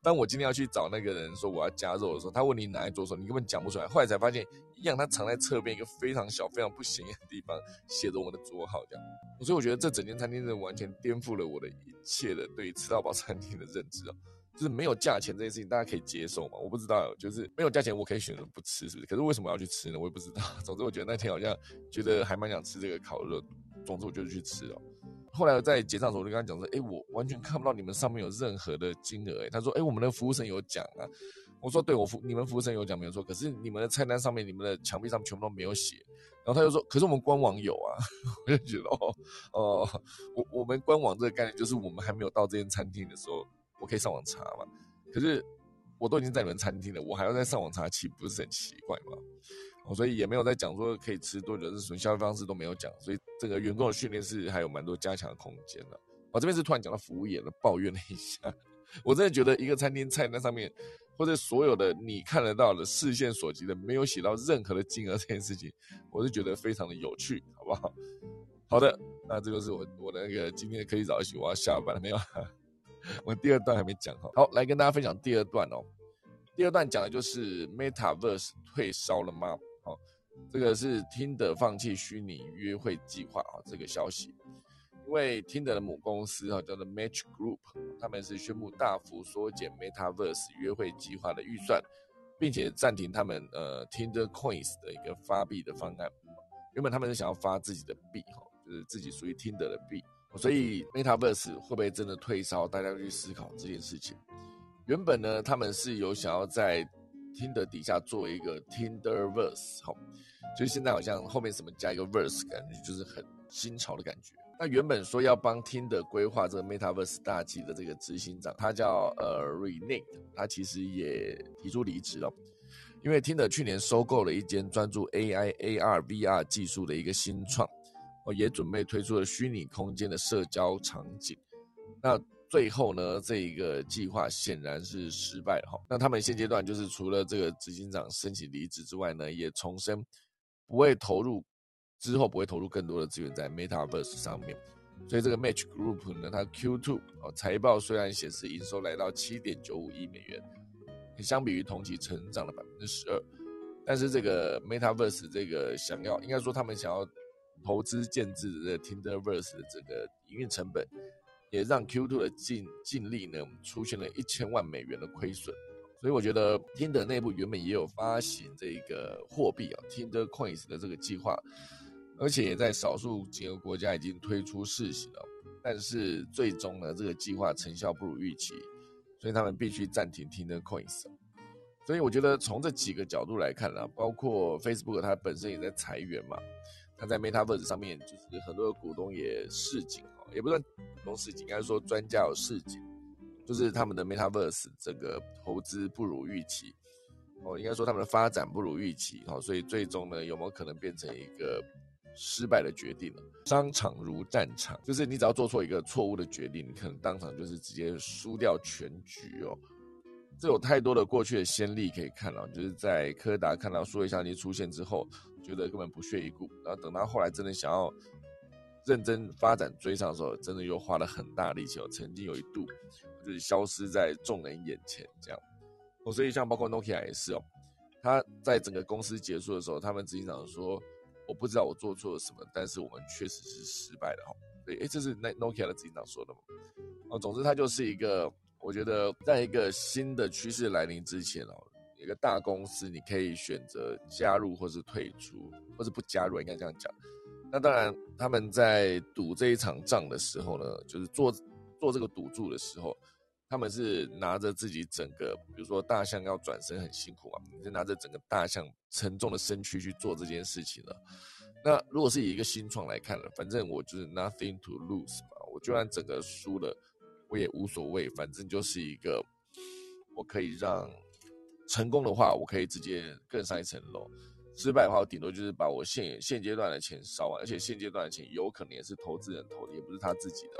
当我今天要去找那个人说我要加肉的时候，他问你哪一桌的时候，你根本讲不出来。后来才发现，一样，他藏在侧边一个非常小、非常不显眼的地方，写着我们的桌号这样。所以我觉得这整间餐厅是完全颠覆了我的一切的对于吃到饱餐厅的认知哦。就是没有价钱这件事情，大家可以接受吗？我不知道，就是没有价钱，我可以选择不吃，是不是？可是为什么要去吃呢？我也不知道。总之，我觉得那天好像觉得还蛮想吃这个烤肉，总之我就去吃了。后来在结账的时候，我就跟他讲说：“哎，我完全看不到你们上面有任何的金额。”哎，他说：“哎，我们的服务生有讲啊。”我说：“对，我服你们服务生有讲没有错。可是你们的菜单上面、你们的墙壁上全部都没有写。”然后他就说：“可是我们官网有啊。”我就觉得哦哦，我我们官网这个概念就是我们还没有到这间餐厅的时候，我可以上网查嘛。可是我都已经在你们餐厅了，我还要再上网查，岂不是很奇怪吗？所以也没有在讲说可以吃多久，是什么消费方式都没有讲，所以这个员工的训练是还有蛮多加强的空间的。我这边是突然讲到服务业了，抱怨了一下。我真的觉得一个餐厅菜单上面，或者所有的你看得到的视线所及的，没有写到任何的金额这件事情，我是觉得非常的有趣，好不好？好的，那这个是我我的那个今天可以早起，我要下班了没有？我第二段还没讲好，好来跟大家分享第二段哦。第二段讲的就是 Metaverse 退烧了吗？这个是听的放弃虚拟约会计划啊，这个消息，因为听的母公司啊叫做 Match Group，他们是宣布大幅缩减 Metaverse 约会计划的预算，并且暂停他们呃 Tinder Coins 的一个发币的方案。原本他们是想要发自己的币哈，就是自己属于听的的币，所以 Metaverse 会不会真的退烧？大家去思考这件事情。原本呢，他们是有想要在 Tinder 底下做一个 Tinderverse 哈。所以现在好像后面什么加一个 verse，感觉就是很新潮的感觉。那原本说要帮 Tinder 规划这个 metaverse 大计的这个执行长，他叫呃 Renate，他其实也提出离职了，因为 Tinder 去年收购了一间专注 AI AR VR 技术的一个新创，也准备推出了虚拟空间的社交场景。那最后呢，这一个计划显然是失败了哈。那他们现阶段就是除了这个执行长申请离职之外呢，也重申不会投入之后不会投入更多的资源在 MetaVerse 上面。所以这个 Match Group 呢，它 Q2 哦财报虽然显示营收来到七点九五亿美元，相比于同期成长了百分之十二，但是这个 MetaVerse 这个想要应该说他们想要投资建制的 Tinderverse 的这个营运成本。也让 Q2 的净净利呢出现了一千万美元的亏损，所以我觉得 Tinder 内部原本也有发行这个货币啊 Tinder Coins 的这个计划，而且也在少数几个国家已经推出试行了，但是最终呢这个计划成效不如预期，所以他们必须暂停 Tinder Coins。所以我觉得从这几个角度来看呢，包括 Facebook 它本身也在裁员嘛，他在 MetaVerse 上面就是很多的股东也示警。也不算股东示警，应该说专家有示警，就是他们的 MetaVerse 这个投资不如预期，哦，应该说他们的发展不如预期，哦，所以最终呢，有没有可能变成一个失败的决定呢？商场如战场，就是你只要做错一个错误的决定，你可能当场就是直接输掉全局哦。这有太多的过去的先例可以看了，就是在柯达看到数位相机出现之后，觉得根本不屑一顾，然后等到后来真的想要。认真发展追上的时候，真的又花了很大力气哦。曾经有一度就是消失在众人眼前，这样。哦，所以像包括 Nokia 也是哦，他在整个公司结束的时候，他们执行长说：“我不知道我做错了什么，但是我们确实是失败的哈。”对，哎，这是那 Nokia 的执行长说的嘛？哦，总之他就是一个，我觉得在一个新的趋势来临之前哦，一个大公司你可以选择加入或是退出，或是不加入，应该这样讲。那当然，他们在赌这一场仗的时候呢，就是做做这个赌注的时候，他们是拿着自己整个，比如说大象要转身很辛苦嘛，你是拿着整个大象沉重的身躯去做这件事情了。那如果是以一个新创来看了，反正我就是 nothing to lose 嘛，我就算整个输了，我也无所谓，反正就是一个我可以让成功的话，我可以直接更上一层楼。失败的话，我顶多就是把我现现阶段的钱烧完，而且现阶段的钱有可能也是投资人投的，也不是他自己的。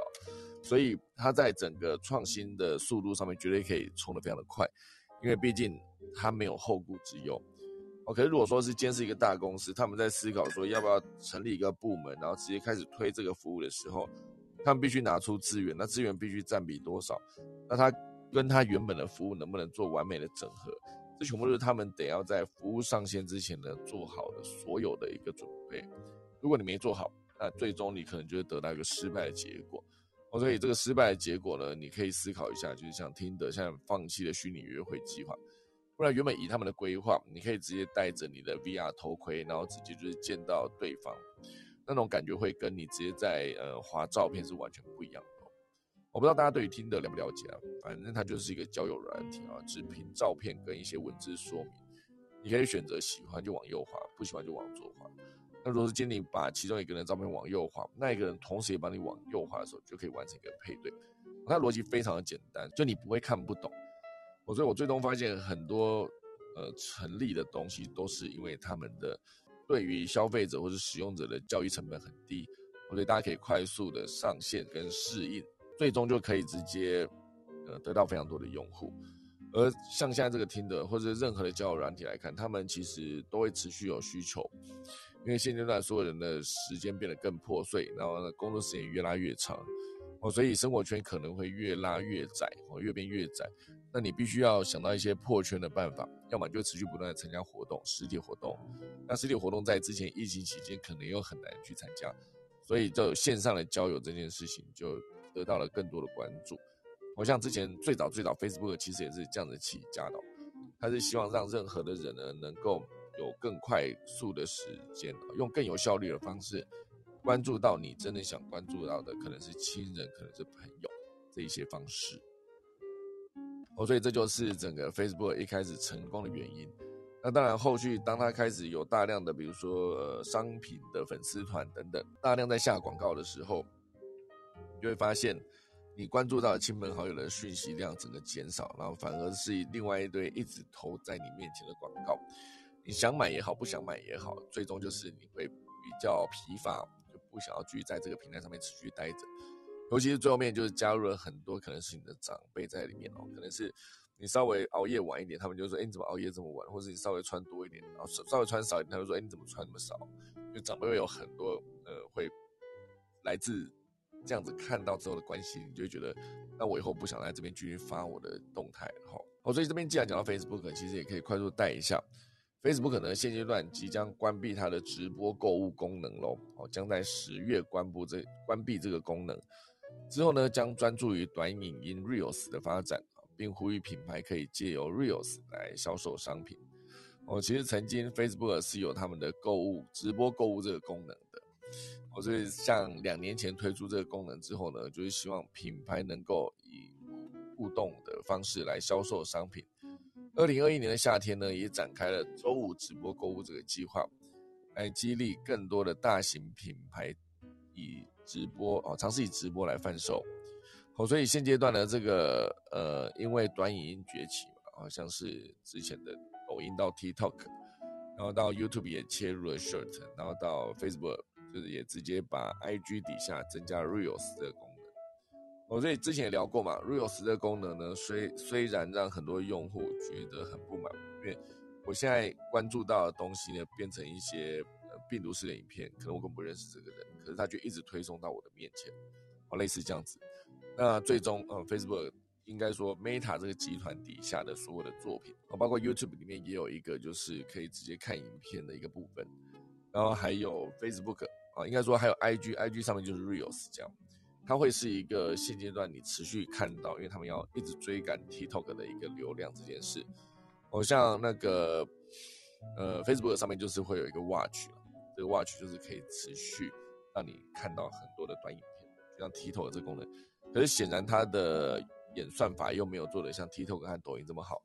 所以他在整个创新的速度上面绝对可以冲得非常的快，因为毕竟他没有后顾之忧。哦，可是如果说是今天是一个大公司，他们在思考说要不要成立一个部门，然后直接开始推这个服务的时候，他们必须拿出资源，那资源必须占比多少？那他跟他原本的服务能不能做完美的整合？这全部都是他们得要在服务上线之前呢做好的所有的一个准备。如果你没做好，那最终你可能就会得到一个失败的结果。哦，所以这个失败的结果呢，你可以思考一下，就是像听的，像放弃了虚拟约会计划。不然原本以他们的规划，你可以直接带着你的 VR 头盔，然后直接就是见到对方，那种感觉会跟你直接在呃划照片是完全不一样的。我不知道大家对于听的了不了解啊，反正它就是一个交友软体啊，只凭照片跟一些文字说明，你可以选择喜欢就往右滑，不喜欢就往左滑。那如果是今天你把其中一个人照片往右滑，那一个人同时也帮你往右滑的时候，就可以完成一个配对。它逻辑非常的简单，就你不会看不懂。我所以我最终发现很多呃成立的东西都是因为他们的对于消费者或者使用者的教育成本很低，所以大家可以快速的上线跟适应。最终就可以直接，呃，得到非常多的用户。而像现在这个听的，或者任何的交友软体来看，他们其实都会持续有需求，因为现阶段所有人的时间变得更破碎，然后呢，工作时间越拉越长，哦，所以生活圈可能会越拉越窄，哦，越变越窄。那你必须要想到一些破圈的办法，要么就持续不断的参加活动，实体活动。那实体活动在之前疫情期间可能又很难去参加，所以就线上的交友这件事情就。得到了更多的关注。我像之前最早最早 Facebook 其实也是这样子起家的，他是希望让任何的人呢能够有更快速的时间，用更有效率的方式关注到你真的想关注到的，可能是亲人，可能是朋友这一些方式。哦，所以这就是整个 Facebook 一开始成功的原因。那当然，后续当他开始有大量的，比如说呃商品的粉丝团等等，大量在下广告的时候。就会发现，你关注到亲朋好友的讯息量整个减少，然后反而是另外一堆一直投在你面前的广告。你想买也好，不想买也好，最终就是你会比较疲乏，就不想要继续在这个平台上面持续待着。尤其是最后面就是加入了很多可能是你的长辈在里面哦，可能是你稍微熬夜晚一点，他们就说：“哎，你怎么熬夜这么晚？”或者你稍微穿多一点，然后稍微穿少一点，他就说：“哎，你怎么穿那么少？”就长辈会有很多呃，会来自这样子看到之后的关系，你就会觉得，那我以后不想在这边继续发我的动态了哈。哦，所以这边既然讲到 Facebook，其实也可以快速带一下。Facebook 可能现阶段即将关闭它的直播购物功能喽，哦，将在十月关闭这关闭这个功能之后呢，将专注于短影音 Reels 的发展，并呼吁品牌可以借由 Reels 来销售商品。哦，其实曾经 Facebook 是有他们的购物直播购物这个功能的，哦，所以像两年前推出这个功能之后呢，就是希望品牌能够以互动的方式来销售商品。二零二一年的夏天呢，也展开了周五直播购物这个计划，来激励更多的大型品牌以直播哦，尝试以直播来贩售。哦，所以现阶段呢，这个呃，因为短影音崛起嘛，好像是之前的抖音到 TikTok，然后到 YouTube 也切入了 Short，然后到 Facebook 就是也直接把 IG 底下增加 Reels 的功能。我这里之前也聊过嘛，Reels 这个功能呢，虽虽然让很多用户觉得很不满，因为我现在关注到的东西呢，变成一些病毒式的影片，可能我根本不认识这个人，可是他就一直推送到我的面前，哦，类似这样子。那最终，嗯，Facebook 应该说 Meta 这个集团底下的所有的作品，哦，包括 YouTube 里面也有一个就是可以直接看影片的一个部分，然后还有 Facebook 啊，应该说还有 IG，IG 上面就是 Reels 这样。它会是一个现阶段你持续看到，因为他们要一直追赶 TikTok 的一个流量这件事。哦，像那个呃 Facebook 上面就是会有一个 Watch，这个 Watch 就是可以持续让你看到很多的短影片，就像 TikTok 这个功能。可是显然它的演算法又没有做的像 TikTok 和抖音这么好，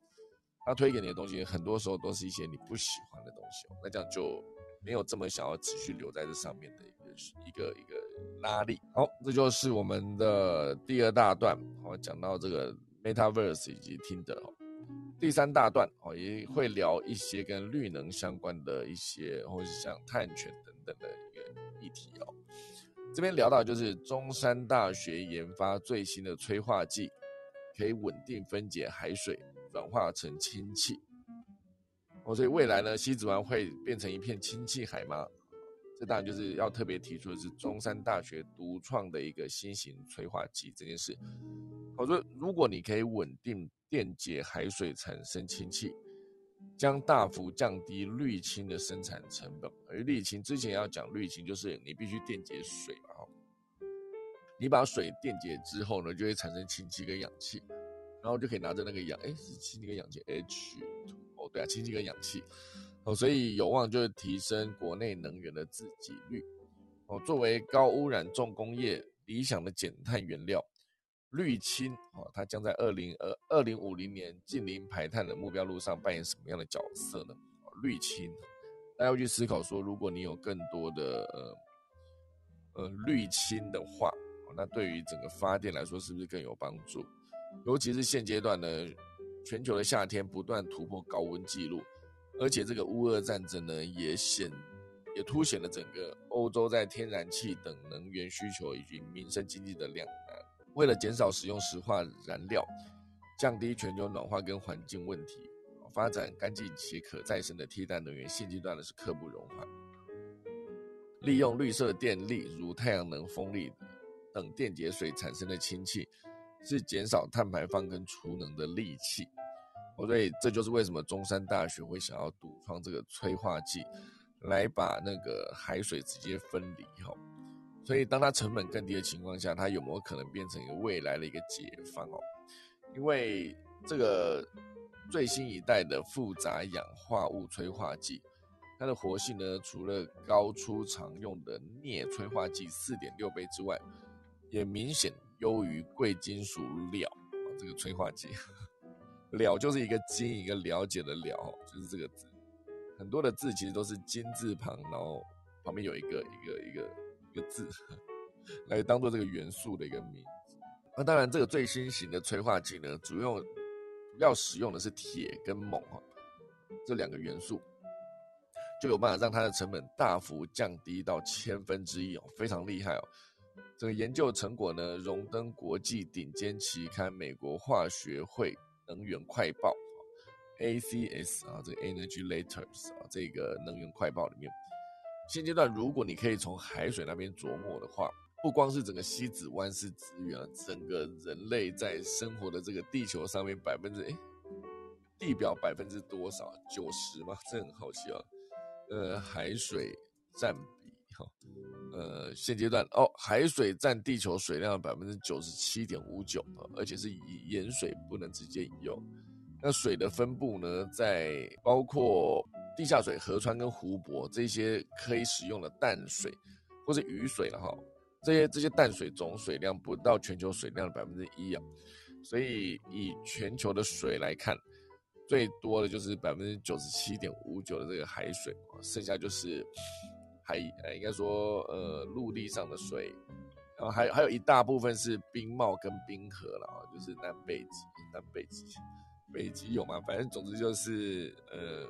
它推给你的东西很多时候都是一些你不喜欢的东西，那这样就没有这么想要持续留在这上面的。一个一个一个拉力，好，这就是我们的第二大段，好，讲到这个 Metaverse 以及听的哦。第三大段哦，也会聊一些跟绿能相关的一些，或是像碳权等等的一个议题哦。这边聊到就是中山大学研发最新的催化剂，可以稳定分解海水，转化成氢气。哦，所以未来呢，西子湾会变成一片氢气海吗？这当然就是要特别提出的是中山大学独创的一个新型催化剂这件事。我说，如果你可以稳定电解海水产生氢气，将大幅降低氯氢的生产成本。而氯氢之前要讲氯氢，就是你必须电解水嘛，哈，你把水电解之后呢，就会产生氢气跟氧气，然后就可以拿着那个氧，哎，是氢气跟氧气，H，哦，对啊，氢气跟氧气。哦，所以有望就是提升国内能源的自给率。哦，作为高污染重工业理想的减碳原料，氯氢哦，它将在二零二二零五零年近零排碳的目标路上扮演什么样的角色呢？氯氢，大家要去思考说，如果你有更多的呃呃氯氢的话，那对于整个发电来说是不是更有帮助？尤其是现阶段呢，全球的夏天不断突破高温记录。而且这个乌俄战争呢，也显也凸显了整个欧洲在天然气等能源需求以及民生经济的两难。为了减少使用石化燃料，降低全球暖化跟环境问题，发展干净且可再生的替代能源，现阶段呢是刻不容缓。利用绿色电力，如太阳能、风力等电解水产生的氢气，是减少碳排放跟储能的利器。所以这就是为什么中山大学会想要独创这个催化剂，来把那个海水直接分离哈。所以当它成本更低的情况下，它有没有可能变成一个未来的一个解方哦？因为这个最新一代的复杂氧化物催化剂，它的活性呢，除了高出常用的镍催化剂四点六倍之外，也明显优于贵金属铼这个催化剂。了就是一个金，一个了解的了，就是这个字。很多的字其实都是金字旁，然后旁边有一个一个一个一个字，来当做这个元素的一个名字。那当然，这个最新型的催化剂呢，主要主要使用的是铁跟锰哈这两个元素，就有办法让它的成本大幅降低到千分之一哦，非常厉害哦。这个研究成果呢，荣登国际顶尖期刊《美国化学会能源快报》（ACS） 啊，这个 Energy Letters 啊，这个能源快报里面。现阶段，如果你可以从海水那边琢磨的话，不光是整个西子湾是资源啊，整个人类在生活的这个地球上面百分之哎，地表百分之多少？九十吗？这很好奇啊。呃，海水占比哈，呃，现阶段哦，海水占地球水量百分之九十七点五九啊，而且是以盐水不能直接饮用。那水的分布呢，在包括地下水、河川跟湖泊这些可以使用的淡水或者雨水了哈，这些这些淡水总水量不到全球水量的百分之一啊，所以以全球的水来看。最多的就是百分之九十七点五九的这个海水，剩下就是海呃，应该说呃陆地上的水，然后还还有一大部分是冰帽跟冰河了啊，就是南北极、南北极、北极有吗？反正总之就是呃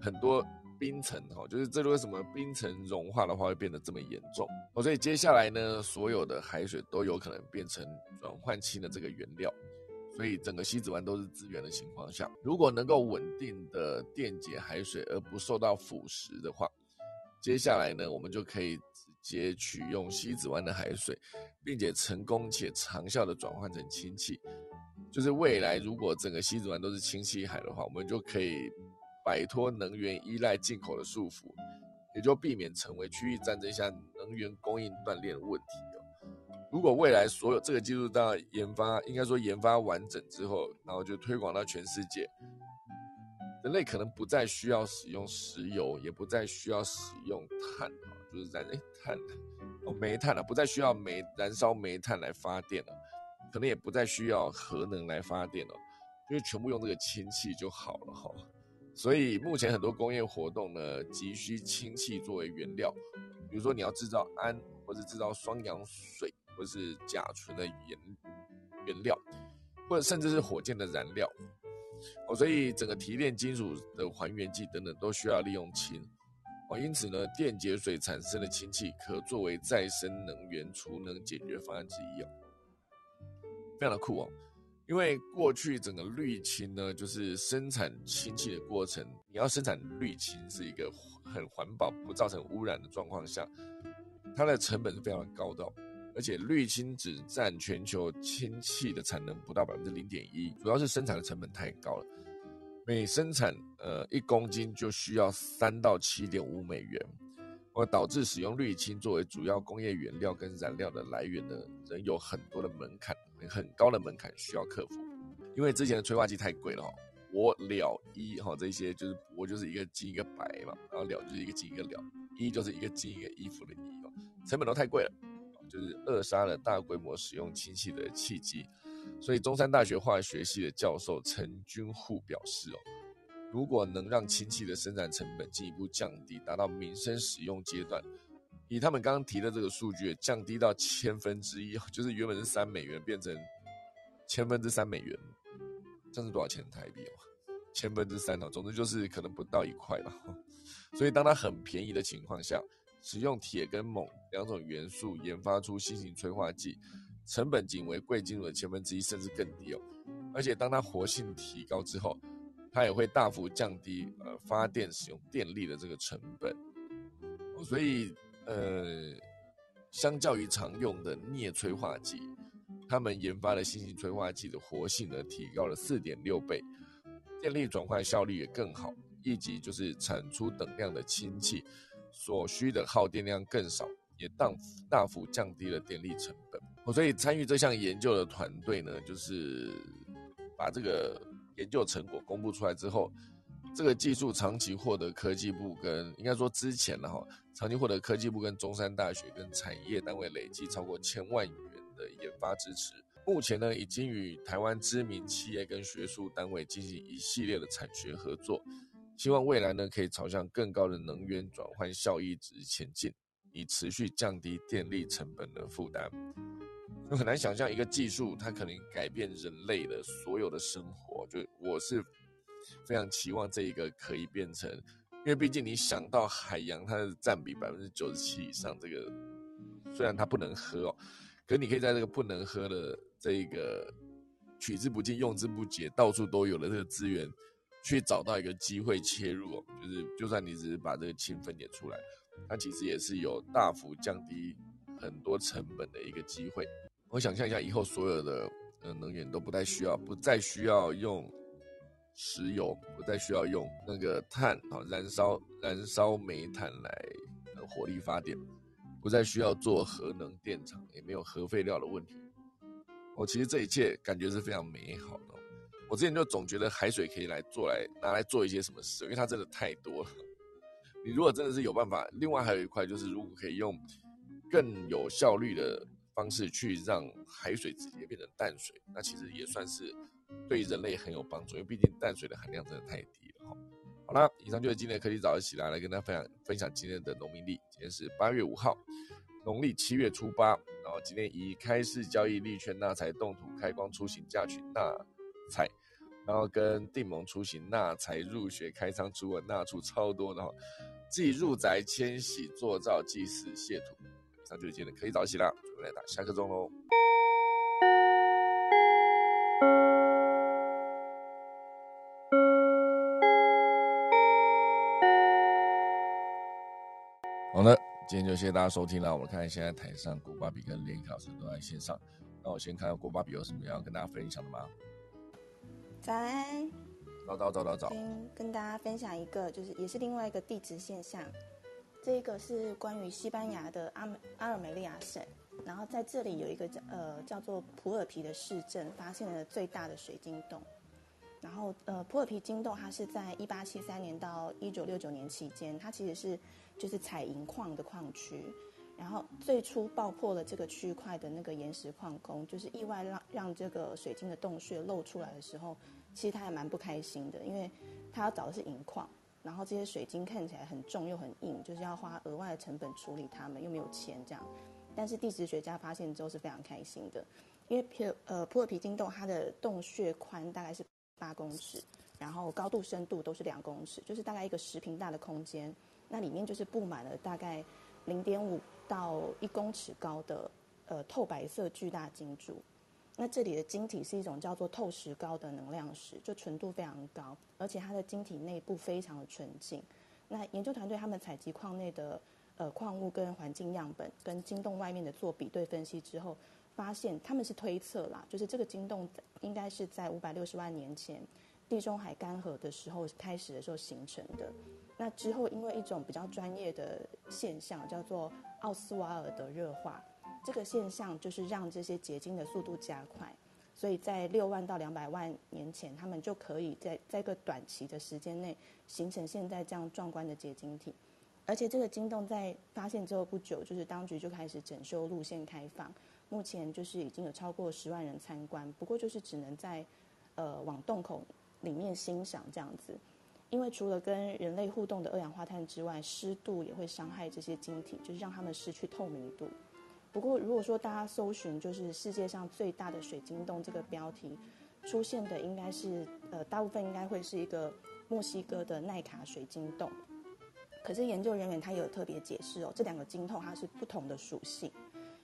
很多冰层哈，就是这为什么冰层融化的话会变得这么严重？哦，所以接下来呢，所有的海水都有可能变成转换氢的这个原料。所以整个西子湾都是资源的情况下，如果能够稳定的电解海水而不受到腐蚀的话，接下来呢，我们就可以直接取用西子湾的海水，并且成功且长效的转换成氢气。就是未来如果整个西子湾都是氢气海的话，我们就可以摆脱能源依赖进口的束缚，也就避免成为区域战争下能源供应断裂的问题。如果未来所有这个技术到研发，应该说研发完整之后，然后就推广到全世界，人类可能不再需要使用石油，也不再需要使用碳啊，就是在哎碳哦煤炭了，不再需要煤燃烧煤炭来发电了，可能也不再需要核能来发电了，因为全部用这个氢气就好了哈。所以目前很多工业活动呢，急需氢气作为原料，比如说你要制造氨或者制造双氧水。或是甲醇的原原料，或者甚至是火箭的燃料哦，所以整个提炼金属的还原剂等等都需要利用氢哦，因此呢，电解水产生的氢气可作为再生能源储能解决方案之一哦，非常的酷哦，因为过去整个滤氢呢，就是生产氢气的过程，你要生产滤氢是一个很环保、不造成污染的状况下，它的成本是非常高的。而且氯氢只占全球氢气的产能不到百分之零点一，主要是生产的成本太高了，每生产呃一公斤就需要三到七点五美元，而导致使用氯氢作为主要工业原料跟燃料的来源呢，仍有很多的门槛，很高的门槛需要克服。因为之前的催化剂太贵了哈，铂、铬、一哈这些就是铂就是一个金一个白嘛，然后了就是一个金一个了，一就是一个金一个衣服的一哦，成本都太贵了。就是扼杀了大规模使用氢气的契机，所以中山大学化学系的教授陈君户表示哦，如果能让氢气的生产成本进一步降低，达到民生使用阶段，以他们刚刚提的这个数据降低到千分之一，就是原本是三美元变成千分之三美元，这是多少钱台币哦？千分之三哦，总之就是可能不到一块了。所以当它很便宜的情况下。使用铁跟锰两种元素研发出新型催化剂，成本仅为贵金属的千分之一，甚至更低哦。而且当它活性提高之后，它也会大幅降低呃发电使用电力的这个成本。所以呃，相较于常用的镍催化剂，他们研发的新型催化剂的活性呢提高了四点六倍，电力转换效率也更好，以及就是产出等量的氢气。所需的耗电量更少，也大大幅降低了电力成本。我所以参与这项研究的团队呢，就是把这个研究成果公布出来之后，这个技术长期获得科技部跟应该说之前的哈，长期获得科技部跟中山大学跟产业单位累计超过千万元的研发支持。目前呢，已经与台湾知名企业跟学术单位进行一系列的产学合作。希望未来呢，可以朝向更高的能源转换效益值前进，以持续降低电力成本的负担。就很难想象一个技术，它可能改变人类的所有的生活。就我是非常期望这一个可以变成，因为毕竟你想到海洋，它的占比百分之九十七以上，这个虽然它不能喝哦，可你可以在这个不能喝的这一个取之不尽、用之不竭、到处都有的这个资源，去找到一个机会切入哦，就是就算你只是把这个氢分解出来，它其实也是有大幅降低很多成本的一个机会。我想象一下，以后所有的呃能源都不太需要，不再需要用石油，不再需要用那个碳啊，燃烧燃烧煤炭来火力发电，不再需要做核能电厂，也没有核废料的问题。我其实这一切感觉是非常美好的。我之前就总觉得海水可以来做来拿来做一些什么事，因为它真的太多了。你如果真的是有办法，另外还有一块就是，如果可以用更有效率的。方式去让海水直接变成淡水，那其实也算是对人类很有帮助，因为毕竟淡水的含量真的太低了哈。好了，以上就是今天的科技早一起来，来跟大家分享分享今天的农民历。今天是八月五号，农历七月初八，然后今天以开市交易利券纳财动土开光出行嫁娶纳财，然后跟定盟出行纳财入学开仓出文纳出超多的哈，自己入宅迁徙做灶祭祀谢土。那就今天可以早起了，准备来打下课钟喽。好的，今天就谢谢大家收听了。我们看现在台上郭巴比跟连考生都在线上，那我先看看郭巴比有什么要跟大家分享的吗？早安，早早早早早，跟跟大家分享一个，就是也是另外一个地质现象。这个是关于西班牙的阿阿尔梅利亚省，然后在这里有一个叫呃叫做普尔皮的市镇，发现了最大的水晶洞。然后呃普尔皮晶洞它是在一八七三年到一九六九年期间，它其实是就是采银矿的矿区。然后最初爆破了这个区块的那个岩石矿工，就是意外让让这个水晶的洞穴露出来的时候，其实他还蛮不开心的，因为他要找的是银矿。然后这些水晶看起来很重又很硬，就是要花额外的成本处理它们，又没有钱这样。但是地质学家发现之后是非常开心的，因为皮呃普尔皮金洞它的洞穴宽大概是八公尺，然后高度深度都是两公尺，就是大概一个十平大的空间。那里面就是布满了大概零点五到一公尺高的呃透白色巨大晶柱。那这里的晶体是一种叫做透石膏的能量石，就纯度非常高，而且它的晶体内部非常的纯净。那研究团队他们采集矿内的呃矿物跟环境样本，跟晶洞外面的做比对分析之后，发现他们是推测啦，就是这个晶洞应该是在五百六十万年前地中海干涸的时候开始的时候形成的。那之后因为一种比较专业的现象叫做奥斯瓦尔的热化。这个现象就是让这些结晶的速度加快，所以在六万到两百万年前，他们就可以在在一个短期的时间内形成现在这样壮观的结晶体。而且这个晶洞在发现之后不久，就是当局就开始整修路线开放，目前就是已经有超过十万人参观，不过就是只能在呃往洞口里面欣赏这样子，因为除了跟人类互动的二氧化碳之外，湿度也会伤害这些晶体，就是让它们失去透明度。不过，如果说大家搜寻就是世界上最大的水晶洞这个标题，出现的应该是呃大部分应该会是一个墨西哥的奈卡水晶洞。可是研究人员他有特别解释哦，这两个晶洞它是不同的属性，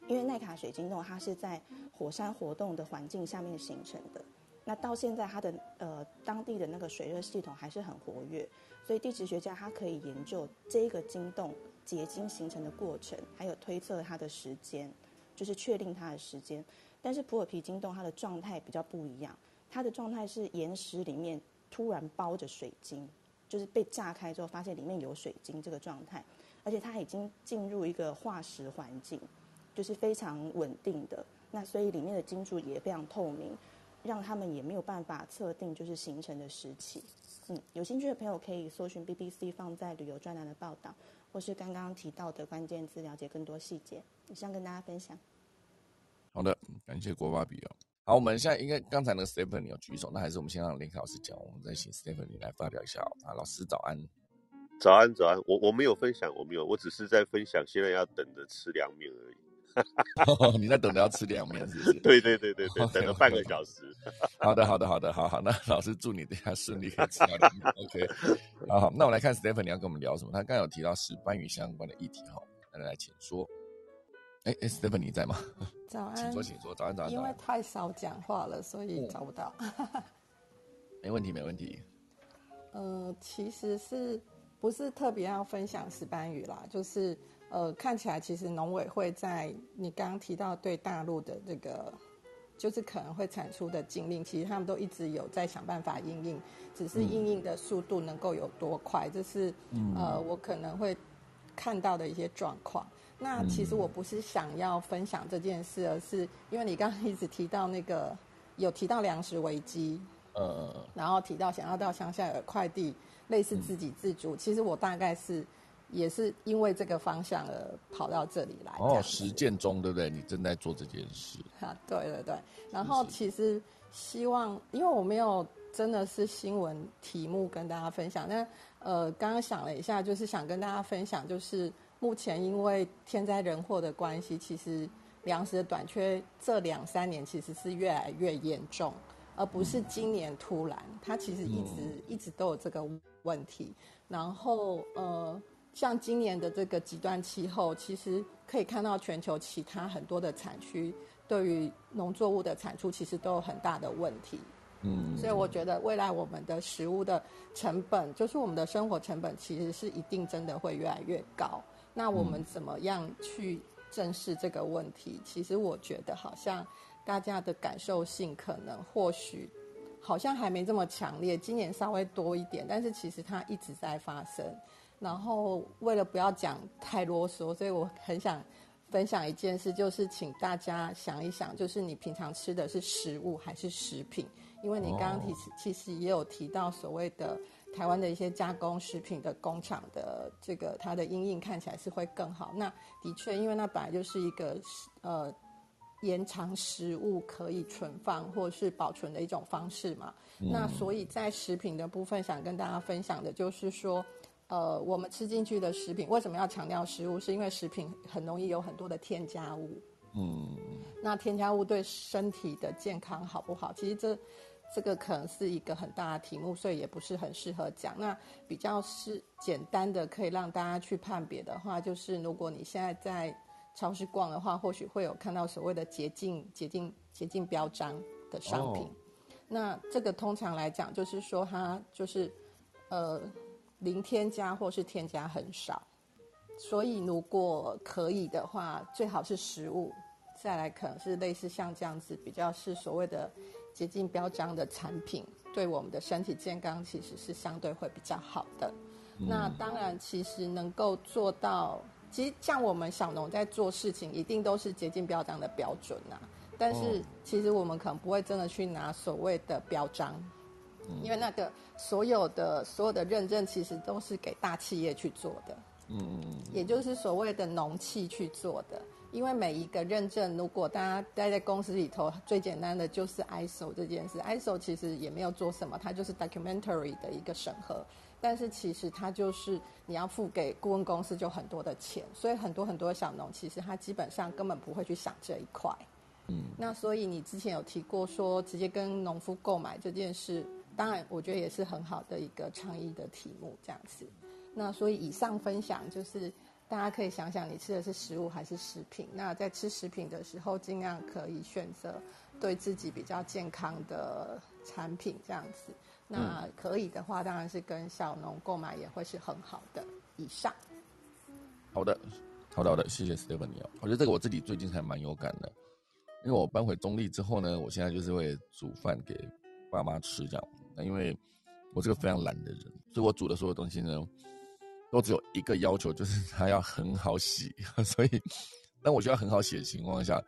因为奈卡水晶洞它是在火山活动的环境下面形成的，那到现在它的呃当地的那个水热系统还是很活跃，所以地质学家他可以研究这个晶洞。结晶形成的过程，还有推测它的时间，就是确定它的时间。但是普尔皮晶洞它的状态比较不一样，它的状态是岩石里面突然包着水晶，就是被炸开之后发现里面有水晶这个状态，而且它已经进入一个化石环境，就是非常稳定的。那所以里面的晶柱也非常透明，让他们也没有办法测定就是形成的时期。嗯，有兴趣的朋友可以搜寻 BBC 放在旅游专栏的报道。或是刚刚提到的关键字，了解更多细节，以上跟大家分享。好的，感谢国巴比哦。好，我们现在应该刚才那个 Stephanie 有举手，那还是我们先让林凯老师讲，我们再请 Stephanie 来发表一下啊。老师早安，早安早安，我我没有分享，我没有，我只是在分享，现在要等着吃凉面而已。你在等着要吃凉面是不是？对对对对对，等了半个小时。好的好的好的，好好，那 老师祝你等下顺利可以吃到凉面。OK，好，那我来看 Stephen，你要跟我们聊什么？他刚有提到石斑鱼相关的议题哈，那来请说。哎哎，Stephanie 在吗？早安。请说，请说。早安，早安。因为太少讲话了，所以找不到。没问题，没问题。呃，其实是不是特别要分享石斑鱼啦？就是呃，看起来其实农委会在你刚刚提到对大陆的这个，就是可能会产出的禁令，其实他们都一直有在想办法应应，只是应应的速度能够有多快，这是呃我可能会看到的一些状况。那其实我不是想要分享这件事，而是因为你刚刚一直提到那个有提到粮食危机，呃，然后提到想要到乡下有快递，类似自给自足。其实我大概是也是因为这个方向而跑到这里来。哦，实践中对不对？你正在做这件事。啊，对对对。然后其实希望，因为我没有真的是新闻题目跟大家分享。那呃，刚刚想了一下，就是想跟大家分享，就是。目前因为天灾人祸的关系，其实粮食的短缺这两三年其实是越来越严重，而不是今年突然，它其实一直一直都有这个问题。然后呃，像今年的这个极端气候，其实可以看到全球其他很多的产区对于农作物的产出其实都有很大的问题。嗯，所以我觉得未来我们的食物的成本，就是我们的生活成本，其实是一定真的会越来越高。那我们怎么样去正视这个问题？其实我觉得好像大家的感受性可能或许好像还没这么强烈，今年稍微多一点，但是其实它一直在发生。然后为了不要讲太啰嗦，所以我很想分享一件事，就是请大家想一想，就是你平常吃的是食物还是食品？因为你刚刚提其实也有提到所谓的。台湾的一些加工食品的工厂的这个它的阴影看起来是会更好。那的确，因为那本来就是一个呃延长食物可以存放或是保存的一种方式嘛。那所以在食品的部分，想跟大家分享的就是说，呃，我们吃进去的食品为什么要强调食物？是因为食品很容易有很多的添加物。嗯。那添加物对身体的健康好不好？其实这。这个可能是一个很大的题目，所以也不是很适合讲。那比较是简单的，可以让大家去判别的话，就是如果你现在在超市逛的话，或许会有看到所谓的洁净、洁净、洁净标章的商品。那这个通常来讲，就是说它就是呃零添加或是添加很少。所以如果可以的话，最好是食物。再来可能是类似像这样子，比较是所谓的。洁净标章的产品对我们的身体健康其实是相对会比较好的。那当然，其实能够做到，其实像我们小农在做事情，一定都是洁净标章的标准呐。但是，其实我们可能不会真的去拿所谓的标章，因为那个所有的所有的认证，其实都是给大企业去做的。嗯嗯嗯，也就是所谓的农企去做的。因为每一个认证，如果大家待在公司里头，最简单的就是 ISO 这件事。ISO 其实也没有做什么，它就是 documentary 的一个审核。但是其实它就是你要付给顾问公司就很多的钱，所以很多很多小农其实他基本上根本不会去想这一块。嗯，那所以你之前有提过说直接跟农夫购买这件事，当然我觉得也是很好的一个倡议的题目这样子。那所以以上分享就是。大家可以想想，你吃的是食物还是食品？那在吃食品的时候，尽量可以选择对自己比较健康的产品，这样子。那可以的话，当然是跟小农购买也会是很好的。以上。好的，好的，好的，谢谢 Stephanie 哦。我觉得这个我自己最近还蛮有感的，因为我搬回中立之后呢，我现在就是会煮饭给爸妈吃这样。那因为我是个非常懒的人，所以我煮的所有东西呢。都只有一个要求，就是它要很好洗。所以，当我需要很好洗的情况下，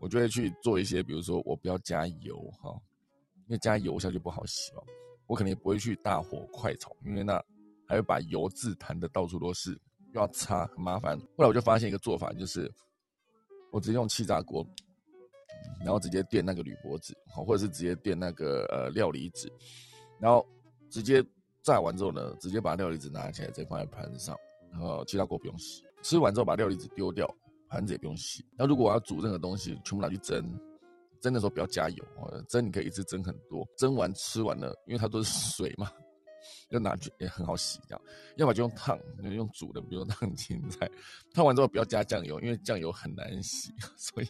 我就会去做一些，比如说我不要加油哈，因为加油下去不好洗哦。我肯定不会去大火快炒，因为那还会把油渍弹的到处都是，又要擦，很麻烦。后来我就发现一个做法，就是我直接用气炸锅，然后直接垫那个铝箔纸，或者是直接垫那个呃料理纸，然后直接。炸完之后呢，直接把料理纸拿起来，再放在盘子上，然后其他锅不用洗。吃完之后把料理纸丢掉，盘子也不用洗。那如果我要煮任何东西，全部拿去蒸，蒸的时候不要加油，蒸你可以一次蒸很多。蒸完吃完了，因为它都是水嘛，就拿去也很好洗，掉，要么就用烫，用煮的，比如烫青菜，烫完之后不要加酱油，因为酱油很难洗，所以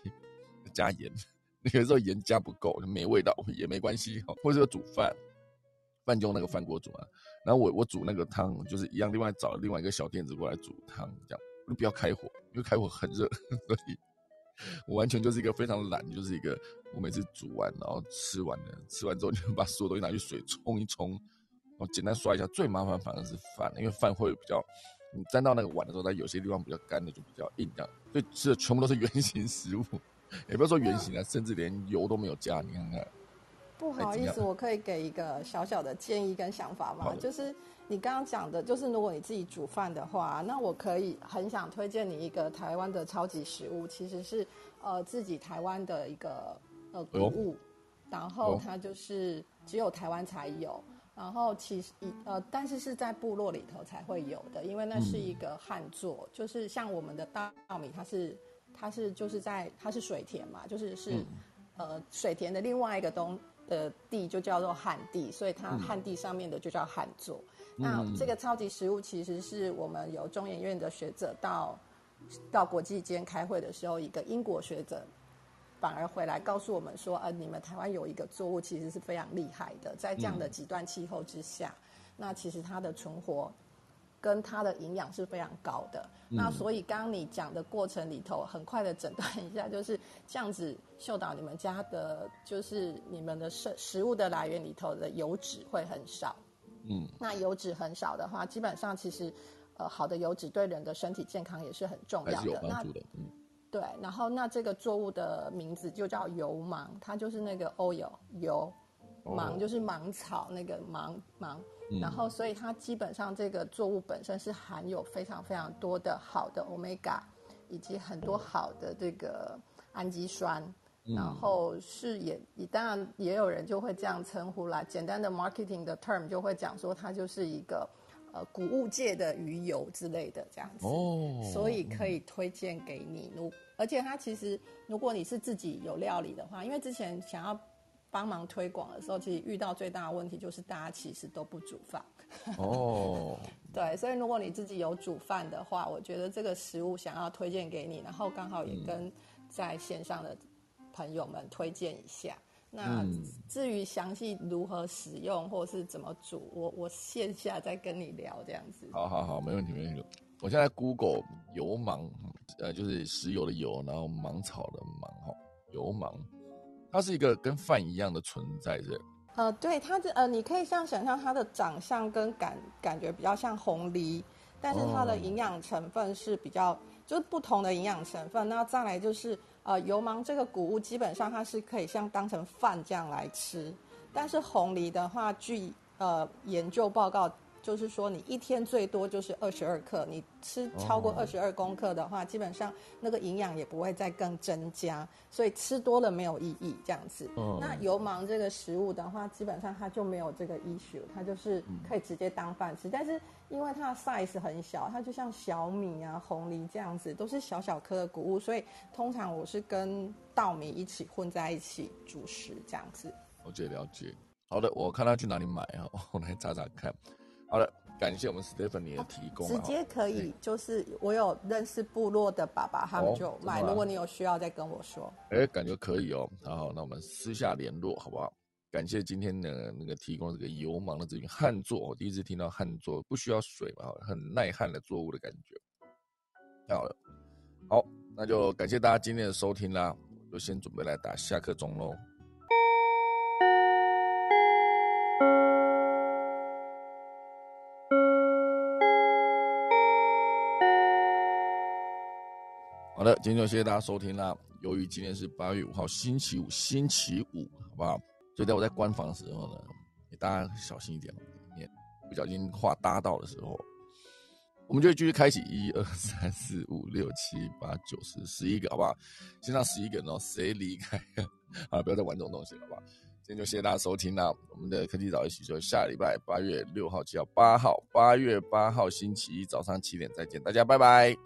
加盐。有时候盐加不够，没味道也没关系，或者煮饭，饭就用那个饭锅煮啊。然后我我煮那个汤就是一样，另外找另外一个小垫子过来煮汤，这样就不要开火，因为开火很热，所以我完全就是一个非常懒，就是一个我每次煮完然后吃完了，吃完之后就把所有东西拿去水冲一冲。然后简单刷一下，最麻烦反而是饭，因为饭会比较，你沾到那个碗的时候，它有些地方比较干的就比较硬，这样，所以吃的全部都是 圆形食物，也不要说圆形啊，甚至连油都没有加，你看看。不好意思，我可以给一个小小的建议跟想法吗？就是你刚刚讲的，就是如果你自己煮饭的话，那我可以很想推荐你一个台湾的超级食物，其实是呃自己台湾的一个呃谷物，然后它就是只有台湾才有。然后其实一呃，但是是在部落里头才会有的，因为那是一个旱作，就是像我们的稻米，它是它是就是在它是水田嘛，就是是呃水田的另外一个东的地就叫做旱地，所以它旱地上面的就叫旱作。那这个超级食物其实是我们有中研院的学者到到国际间开会的时候，一个英国学者。反而回来告诉我们说，呃，你们台湾有一个作物其实是非常厉害的，在这样的极端气候之下，那其实它的存活跟它的营养是非常高的。那所以刚刚你讲的过程里头，很快的诊断一下，就是这样子，秀导你们家的，就是你们的食食物的来源里头的油脂会很少。嗯，那油脂很少的话，基本上其实，呃，好的油脂对人的身体健康也是很重要的。那对，然后那这个作物的名字就叫油芒，它就是那个 oil 油芒，就是芒草那个芒芒。然后所以它基本上这个作物本身是含有非常非常多的好的 omega，以及很多好的这个氨基酸。然后是也，当然也有人就会这样称呼啦。简单的 marketing 的 term 就会讲说它就是一个。呃，谷物界的鱼油之类的这样子，哦，所以可以推荐给你。如而且它其实，如果你是自己有料理的话，因为之前想要帮忙推广的时候，其实遇到最大的问题就是大家其实都不煮饭。哦，对，所以如果你自己有煮饭的话，我觉得这个食物想要推荐给你，然后刚好也跟在线上的朋友们推荐一下。那至于详细如何使用或是怎么煮，我我线下再跟你聊这样子。好好好，没问题没问题。我现在 Google 油芒，呃，就是石油的油，然后芒草的芒哈，油芒，它是一个跟饭一样的存在，是？呃，对，它这呃，你可以像想象它的长相跟感感觉比较像红梨，但是它的营养成分是比较就是不同的营养成分。那再来就是。呃，油芒这个谷物基本上它是可以像当成饭这样来吃，但是红梨的话，据呃研究报告。就是说，你一天最多就是二十二克，你吃超过二十二公克的话，基本上那个营养也不会再更增加，所以吃多了没有意义。这样子，那油芒这个食物的话，基本上它就没有这个 issue，它就是可以直接当饭吃。但是因为它的 size 很小，它就像小米啊、红梨这样子，都是小小颗的谷物，所以通常我是跟稻米一起混在一起煮食这样子。了解了解，好的，我看他去哪里买啊？我来查查看。好了，感谢我们 Stephanie 的提供。直接可以，就是我有认识部落的爸爸，他们就买。如果你有需要，再跟我说。哎，感觉可以哦。好，那我们私下联络好不好？感谢今天的那个提供这个油芒的这群旱作，我第一次听到旱作不需要水嘛，很耐旱的作物的感觉。太好了，好，那就感谢大家今天的收听啦，就先准备来打下课钟喽。的，今天就谢谢大家收听啦。由于今天是八月五号，星期五，星期五，好不好？所以在我在关房的时候呢，大家小心一点，免不小心话搭到的时候，我们就继续开启一二三四五六七八九十十一个，好不好？先上十一个，然后谁离开 啊？不要再玩这种东西了，好不好？今天就谢谢大家收听啦。我们的科技早一起就下礼拜八月六号、七号、八号，八月八号星期一早上七点再见，大家拜拜。